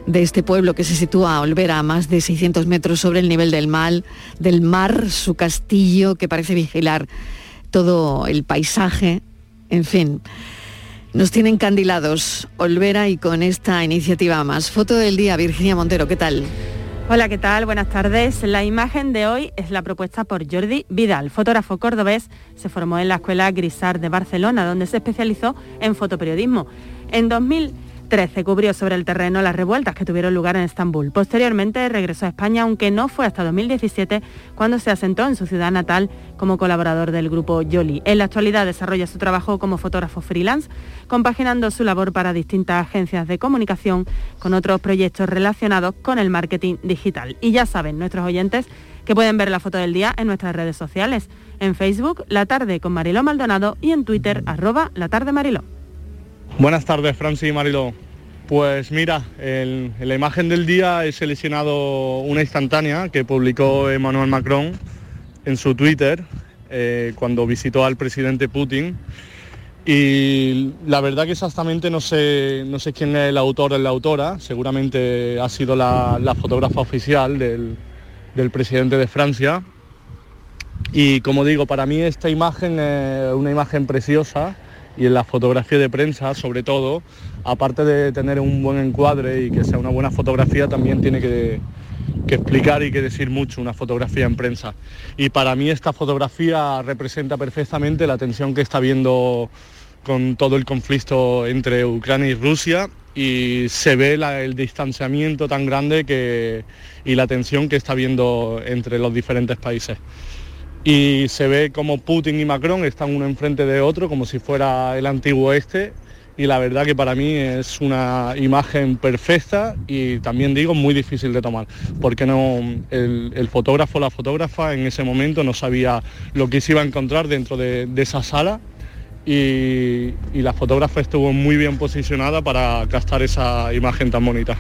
de este pueblo que se sitúa a Olvera a más de 600 metros sobre el nivel del mar, del mar, su castillo que parece vigilar todo el paisaje, en fin. Nos tienen candilados Olvera y con esta iniciativa más. Foto del día, Virginia Montero, ¿qué tal? Hola, ¿qué tal? Buenas tardes. La imagen de hoy es la propuesta por Jordi Vidal, fotógrafo cordobés. Se formó en la Escuela Grisar de Barcelona, donde se especializó en fotoperiodismo. En 2013 cubrió sobre el terreno las revueltas que tuvieron lugar en Estambul. Posteriormente regresó a España, aunque no fue hasta 2017 cuando se asentó en su ciudad natal como colaborador del grupo Yoli. En la actualidad desarrolla su trabajo como fotógrafo freelance, compaginando su labor para distintas agencias de comunicación con otros proyectos relacionados con el marketing digital. Y ya saben nuestros oyentes que pueden ver la foto del día en nuestras redes sociales, en Facebook La Tarde con Mariló Maldonado y en Twitter arroba La Tarde Mariló. Buenas tardes, Francis y Mariló. Pues mira, el- en la imagen del día he seleccionado una instantánea que publicó Emmanuel Macron en su Twitter eh, cuando visitó al presidente Putin. Y la verdad que exactamente no sé, no sé quién es el autor o la autora, seguramente ha sido la, la fotógrafa oficial del, del presidente de Francia. Y como digo, para mí esta imagen es una imagen preciosa y en la fotografía de prensa, sobre todo, aparte de tener un buen encuadre y que sea una buena fotografía, también tiene que, explicar y que decir mucho una fotografía en prensa. Y para mí esta fotografía representa perfectamente la tensión que está viendo con todo el conflicto entre Ucrania y Rusia y se ve el distanciamiento tan grande que, y la tensión que está viendo entre los diferentes países y se ve como Putin y Macron están uno enfrente de otro como si fuera el antiguo este y la verdad que para mí es una imagen perfecta y también digo muy difícil de tomar porque no el, fotógrafo la fotógrafa en ese momento no sabía lo que se iba a encontrar dentro de, de esa sala y, y la fotógrafa estuvo muy bien posicionada para captar esa imagen tan bonita.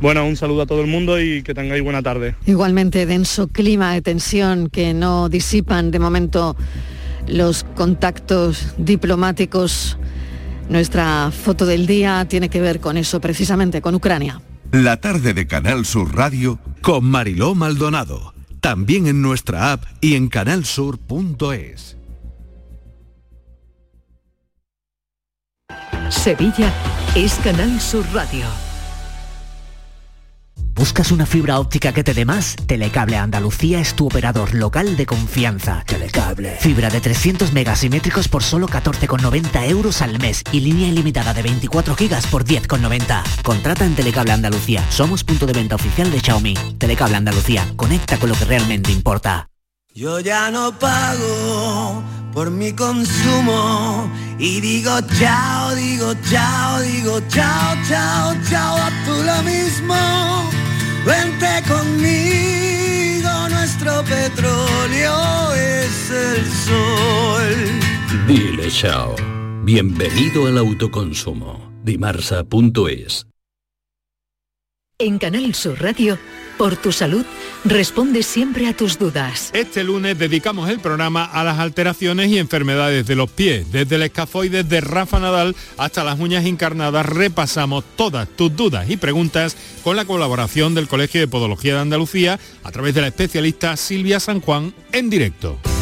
Bueno, un saludo a todo el mundo y que tengáis buena tarde. Igualmente denso clima de tensión que no disipan de momento los contactos diplomáticos. Nuestra foto del día tiene que ver con eso, precisamente con Ucrania. La tarde de Canal Sur Radio con Mariló Maldonado. También en nuestra app y en canalsur.es. Sevilla es Canal Sur Radio. ¿Buscas una fibra óptica que te dé más? Telecable Andalucía es tu operador local de confianza. Telecable. Fibra de 300 megasimétricos por solo 14,90 euros al mes y línea ilimitada de 24 gigas por 10,90. Contrata en Telecable Andalucía. Somos punto de venta oficial de Xiaomi. Telecable Andalucía. Conecta con lo que realmente importa. Yo ya no pago por mi consumo y digo chao, digo chao, digo chao, chao, chao, a tú lo mismo. Vente conmigo, nuestro petróleo es el sol. Dile chao. Bienvenido al autoconsumo. Dimarsa.es En Canal Sur Radio, por tu salud, responde siempre a tus dudas. Este lunes dedicamos el programa a las alteraciones y enfermedades de los pies. Desde el escafoide de Rafa Nadal hasta las uñas encarnadas repasamos todas tus dudas y preguntas con la colaboración del Colegio de Podología de Andalucía a través de la especialista Silvia San Juan en directo.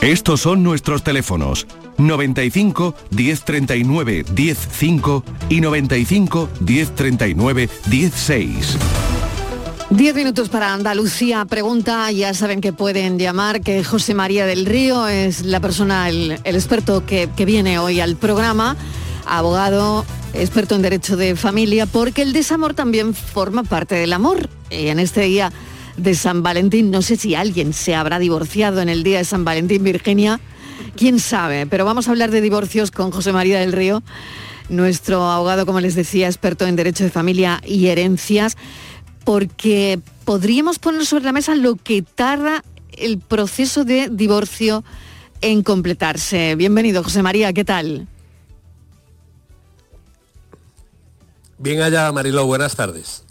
Estos son nuestros teléfonos 95 1039 105 y 95 1039 16. Diez minutos para Andalucía. Pregunta, ya saben que pueden llamar, que José María del Río es la persona, el, el experto que, que viene hoy al programa, abogado, experto en derecho de familia, porque el desamor también forma parte del amor. Y en este día de San Valentín, no sé si alguien se habrá divorciado en el día de San Valentín, Virginia, quién sabe, pero vamos a hablar de divorcios con José María del Río, nuestro abogado, como les decía, experto en derecho de familia y herencias, porque podríamos poner sobre la mesa lo que tarda el proceso de divorcio en completarse. Bienvenido, José María, ¿qué tal? Bien allá, Mariló, buenas tardes.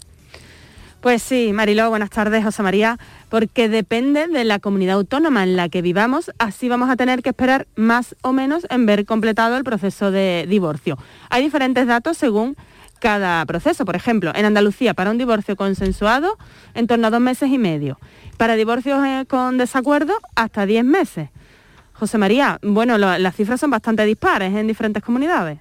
Pues sí, Mariló, buenas tardes, José María, porque depende de la comunidad autónoma en la que vivamos, así vamos a tener que esperar más o menos en ver completado el proceso de divorcio. Hay diferentes datos según cada proceso. Por ejemplo, en Andalucía, para un divorcio consensuado, en torno a dos meses y medio. Para divorcios eh, con desacuerdo, hasta diez meses. José María, bueno, las cifras son bastante dispares en diferentes comunidades.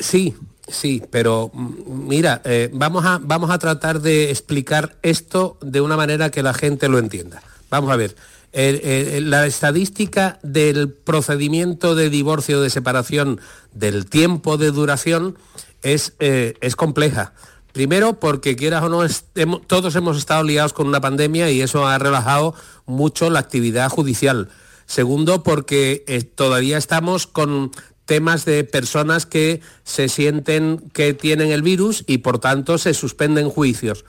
Sí, sí, pero mm, mira, eh, vamos, a, vamos a tratar de explicar esto de una manera que la gente lo entienda. Vamos a ver, la estadística del procedimiento de divorcio de separación, del tiempo de duración, es, eh, es compleja. Primero porque quieras o no, todos hemos estado liados con una pandemia y eso ha relajado mucho la actividad judicial. Segundo, porque eh, todavía estamos con temas de personas que se sienten que tienen el virus y por tanto se suspenden juicios.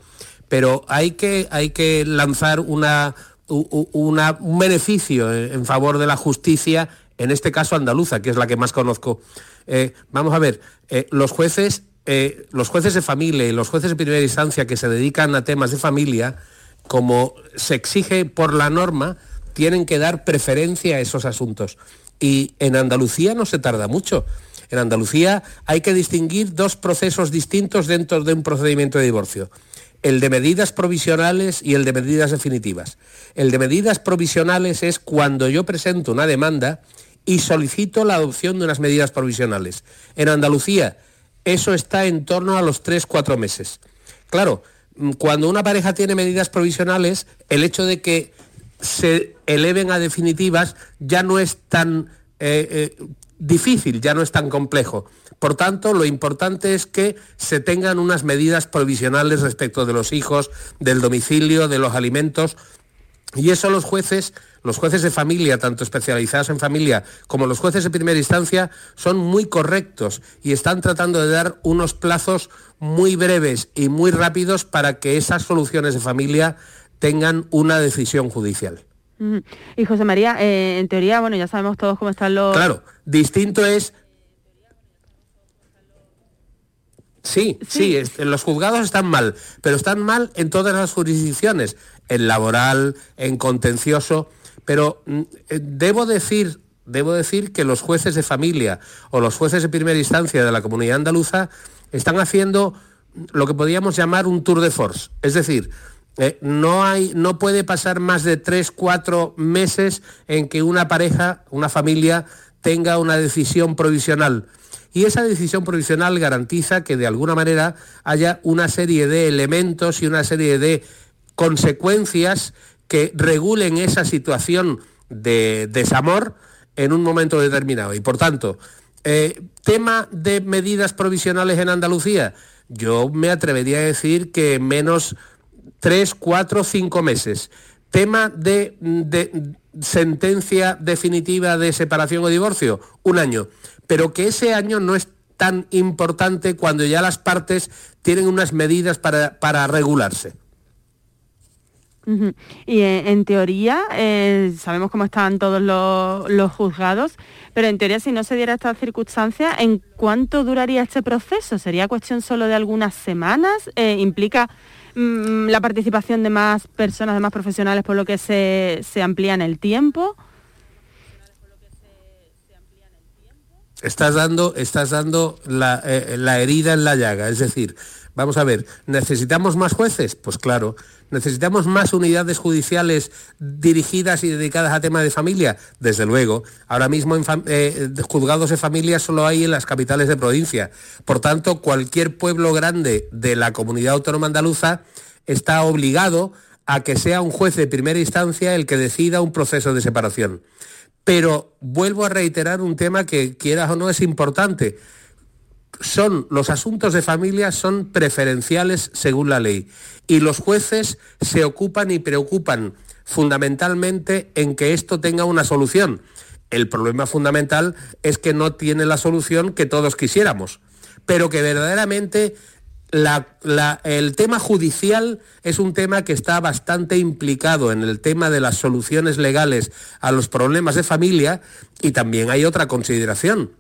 Pero hay que, hay que lanzar una, un beneficio en en favor de la justicia, en este caso andaluza, que es la que más conozco. Eh, vamos a ver, eh, los jueces, eh, los jueces de familia y los jueces de primera instancia que se dedican a temas de familia, como se exige por la norma, tienen que dar preferencia a esos asuntos. Y en Andalucía no se tarda mucho. En Andalucía hay que distinguir dos procesos distintos dentro de un procedimiento de divorcio. El de medidas provisionales y el de medidas definitivas. El de medidas provisionales es cuando yo presento una demanda y solicito la adopción de unas medidas provisionales. En Andalucía eso está en torno a los 3-4 meses. Claro, mm, cuando una pareja tiene medidas provisionales, el hecho de que se eleven a definitivas ya no es tan eh, eh, difícil, ya no es tan complejo. Por tanto, lo importante es que se tengan unas medidas provisionales respecto de los hijos, del domicilio, de los alimentos. Y eso los jueces, los jueces de familia, tanto especializados en familia como los jueces de primera instancia, son muy correctos y están tratando de dar unos plazos muy breves y muy rápidos para que esas soluciones de familia tengan una decisión judicial. Y José María, eh, en teoría, bueno, ya sabemos todos cómo están los... Claro, distinto es... Sí, sí, los juzgados están mal, pero están mal en todas las jurisdicciones, en laboral, en contencioso, pero mm, eh, debo decir, debo decir que los jueces de familia o los jueces de primera instancia de la comunidad andaluza están haciendo lo que podríamos llamar un tour de force, es decir, eh, no, hay, no puede pasar más de tres, cuatro meses en que una pareja, una familia, tenga una decisión provisional. Y esa decisión provisional garantiza que de alguna manera haya una serie de elementos y una serie de consecuencias que regulen esa situación de desamor en un momento determinado. Y por tanto, eh, tema de medidas provisionales en Andalucía, yo me atrevería a decir que menos tres, cuatro, cinco meses. Tema de, sentencia definitiva de separación o divorcio, un año. Pero que ese año no es tan importante cuando ya las partes tienen unas medidas para, para regularse. Y eh, en teoría, eh, sabemos cómo están todos los, los juzgados, pero en teoría si no se diera esta circunstancia, ¿en cuánto duraría este proceso? ¿Sería cuestión solo de algunas semanas? Eh, ¿Implica mm, la participación de más personas, de más profesionales, por lo que se, se amplía en el tiempo? Estás dando, estás dando la, eh, la herida en la llaga, es decir, vamos a ver, ¿necesitamos más jueces? Pues claro. ¿Necesitamos más unidades judiciales dirigidas y dedicadas a temas de familia? Desde luego. Ahora mismo en fam- eh, juzgados de familia solo hay en las capitales de provincia. Por tanto, cualquier pueblo grande de la comunidad autónoma andaluza está obligado a que sea un juez de primera instancia el que decida un proceso de separación. Pero vuelvo a reiterar un tema que quieras o no es importante son los asuntos de familia son preferenciales según la ley. Y los jueces se ocupan y preocupan fundamentalmente en que esto tenga una solución. El problema fundamental es que no tiene la solución que todos quisiéramos, pero que verdaderamente la- el tema judicial es un tema que está bastante implicado en el tema de las soluciones legales a los problemas de familia y también hay otra consideración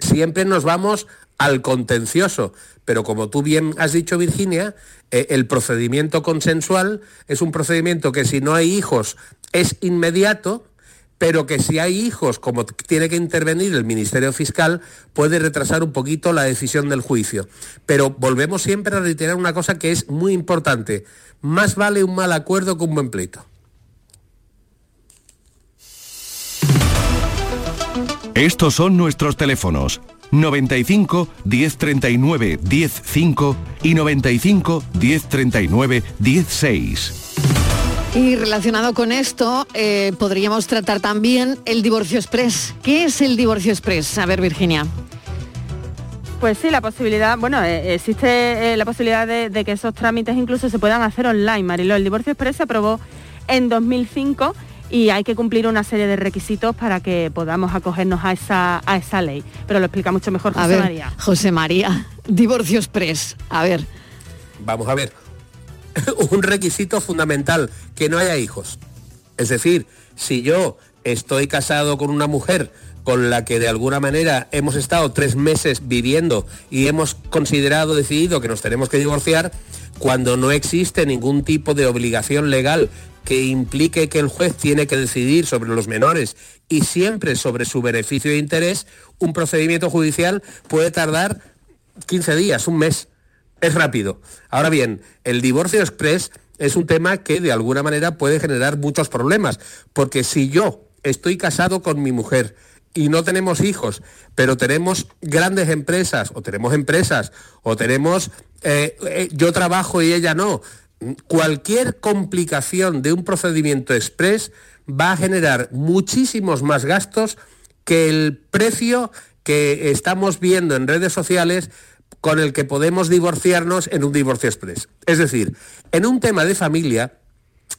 siempre nos vamos al contencioso, pero como tú bien has dicho, Virginia, eh, el procedimiento consensual es un procedimiento que si no hay hijos es inmediato, pero que si hay hijos, como tiene que intervenir el Ministerio Fiscal, puede retrasar un poquito la decisión del juicio. Pero volvemos siempre a reiterar una cosa que es muy importante. Más vale un mal acuerdo que un buen pleito. Estos son nuestros teléfonos 95 1039 105 y 95 1039 16. Y relacionado con esto, eh, podríamos tratar también el divorcio express. ¿Qué es el divorcio express? A ver, Virginia. Pues sí, la posibilidad, bueno, eh, existe eh, la posibilidad de, de que esos trámites incluso se puedan hacer online, Mariló. El divorcio express se aprobó en 2005 y hay que cumplir una serie de requisitos para que podamos acogernos a esa, a esa ley. Pero lo explica mucho mejor A José ver, María. José María, divorcio express. A ver, Vamos a ver, un requisito fundamental, que no haya hijos. Es decir, si yo estoy casado con una mujer con la que de alguna manera hemos estado tres meses viviendo y hemos considerado, decidido que nos tenemos que divorciar, cuando no existe ningún tipo de obligación legal que implique que el juez tiene que decidir sobre los menores y siempre sobre su beneficio e interés, un procedimiento judicial puede tardar 15 días, un mes. Es rápido. Ahora bien, el divorcio express es un tema que de alguna manera puede generar muchos problemas, porque si yo estoy casado con mi mujer y no tenemos hijos, pero tenemos grandes empresas, o tenemos empresas, o tenemos, eh, eh, yo trabajo y ella no, cualquier complicación de un procedimiento express va a generar muchísimos más gastos que el precio que estamos viendo en redes sociales con el que podemos divorciarnos en un divorcio express. Es decir, en un tema de familia,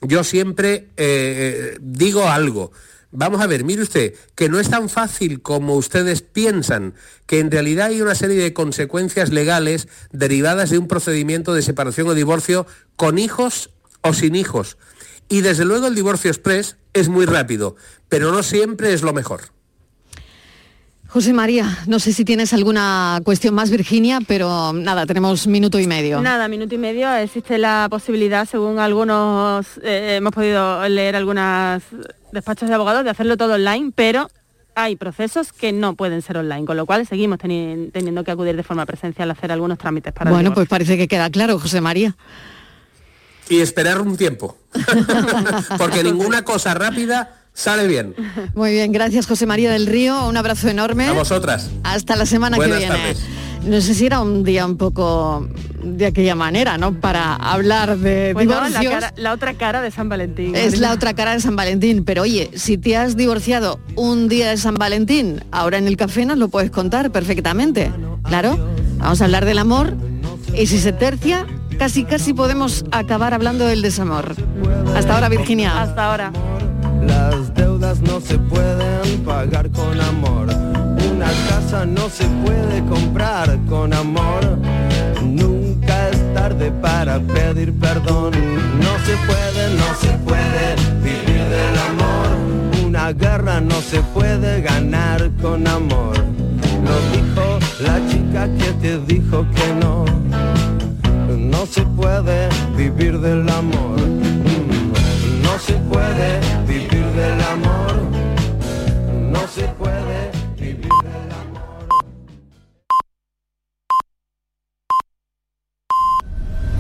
yo siempre eh, digo algo. Vamos a ver, mire usted, que no es tan fácil como ustedes piensan, que en realidad hay una serie de consecuencias legales derivadas de un procedimiento de separación o divorcio con hijos o sin hijos. Y desde luego el divorcio express es muy rápido, pero no siempre es lo mejor. José María, no sé si tienes alguna cuestión más, Virginia, pero nada, tenemos minuto y medio. Nada, minuto y medio. Existe la posibilidad, según algunos, eh, hemos podido leer algunos despachos de abogados, de hacerlo todo online, pero hay procesos que no pueden ser online, con lo cual seguimos teni- teniendo que acudir de forma presencial a hacer algunos trámites para Bueno, pues parece que queda claro, José María. Y esperar un tiempo, porque ninguna cosa rápida sale bien. Muy bien, gracias José María del Río, un abrazo enorme. A vosotras. Hasta la semana Buenas que viene. tardes. No sé si era un día un poco de aquella manera, ¿no? Para hablar de Bueno, la, divorcios. cara- la otra cara de San Valentín. Es la otra cara de San Valentín, pero oye, si te has divorciado un día de San Valentín, ahora en el café nos lo puedes contar perfectamente. Claro, vamos a hablar del amor Y si se tercia, casi casi podemos acabar hablando del desamor. Hasta ahora, Virginia. Hasta ahora. Las deudas no se pueden pagar con amor. Una casa no se puede comprar con amor. Nunca es tarde para pedir perdón. No se puede, no se puede vivir del amor. Una guerra no se puede ganar con amor. Lo dijo la chica que te dijo que no. No se puede vivir del amor. No se puede vivir del amor. No se puede.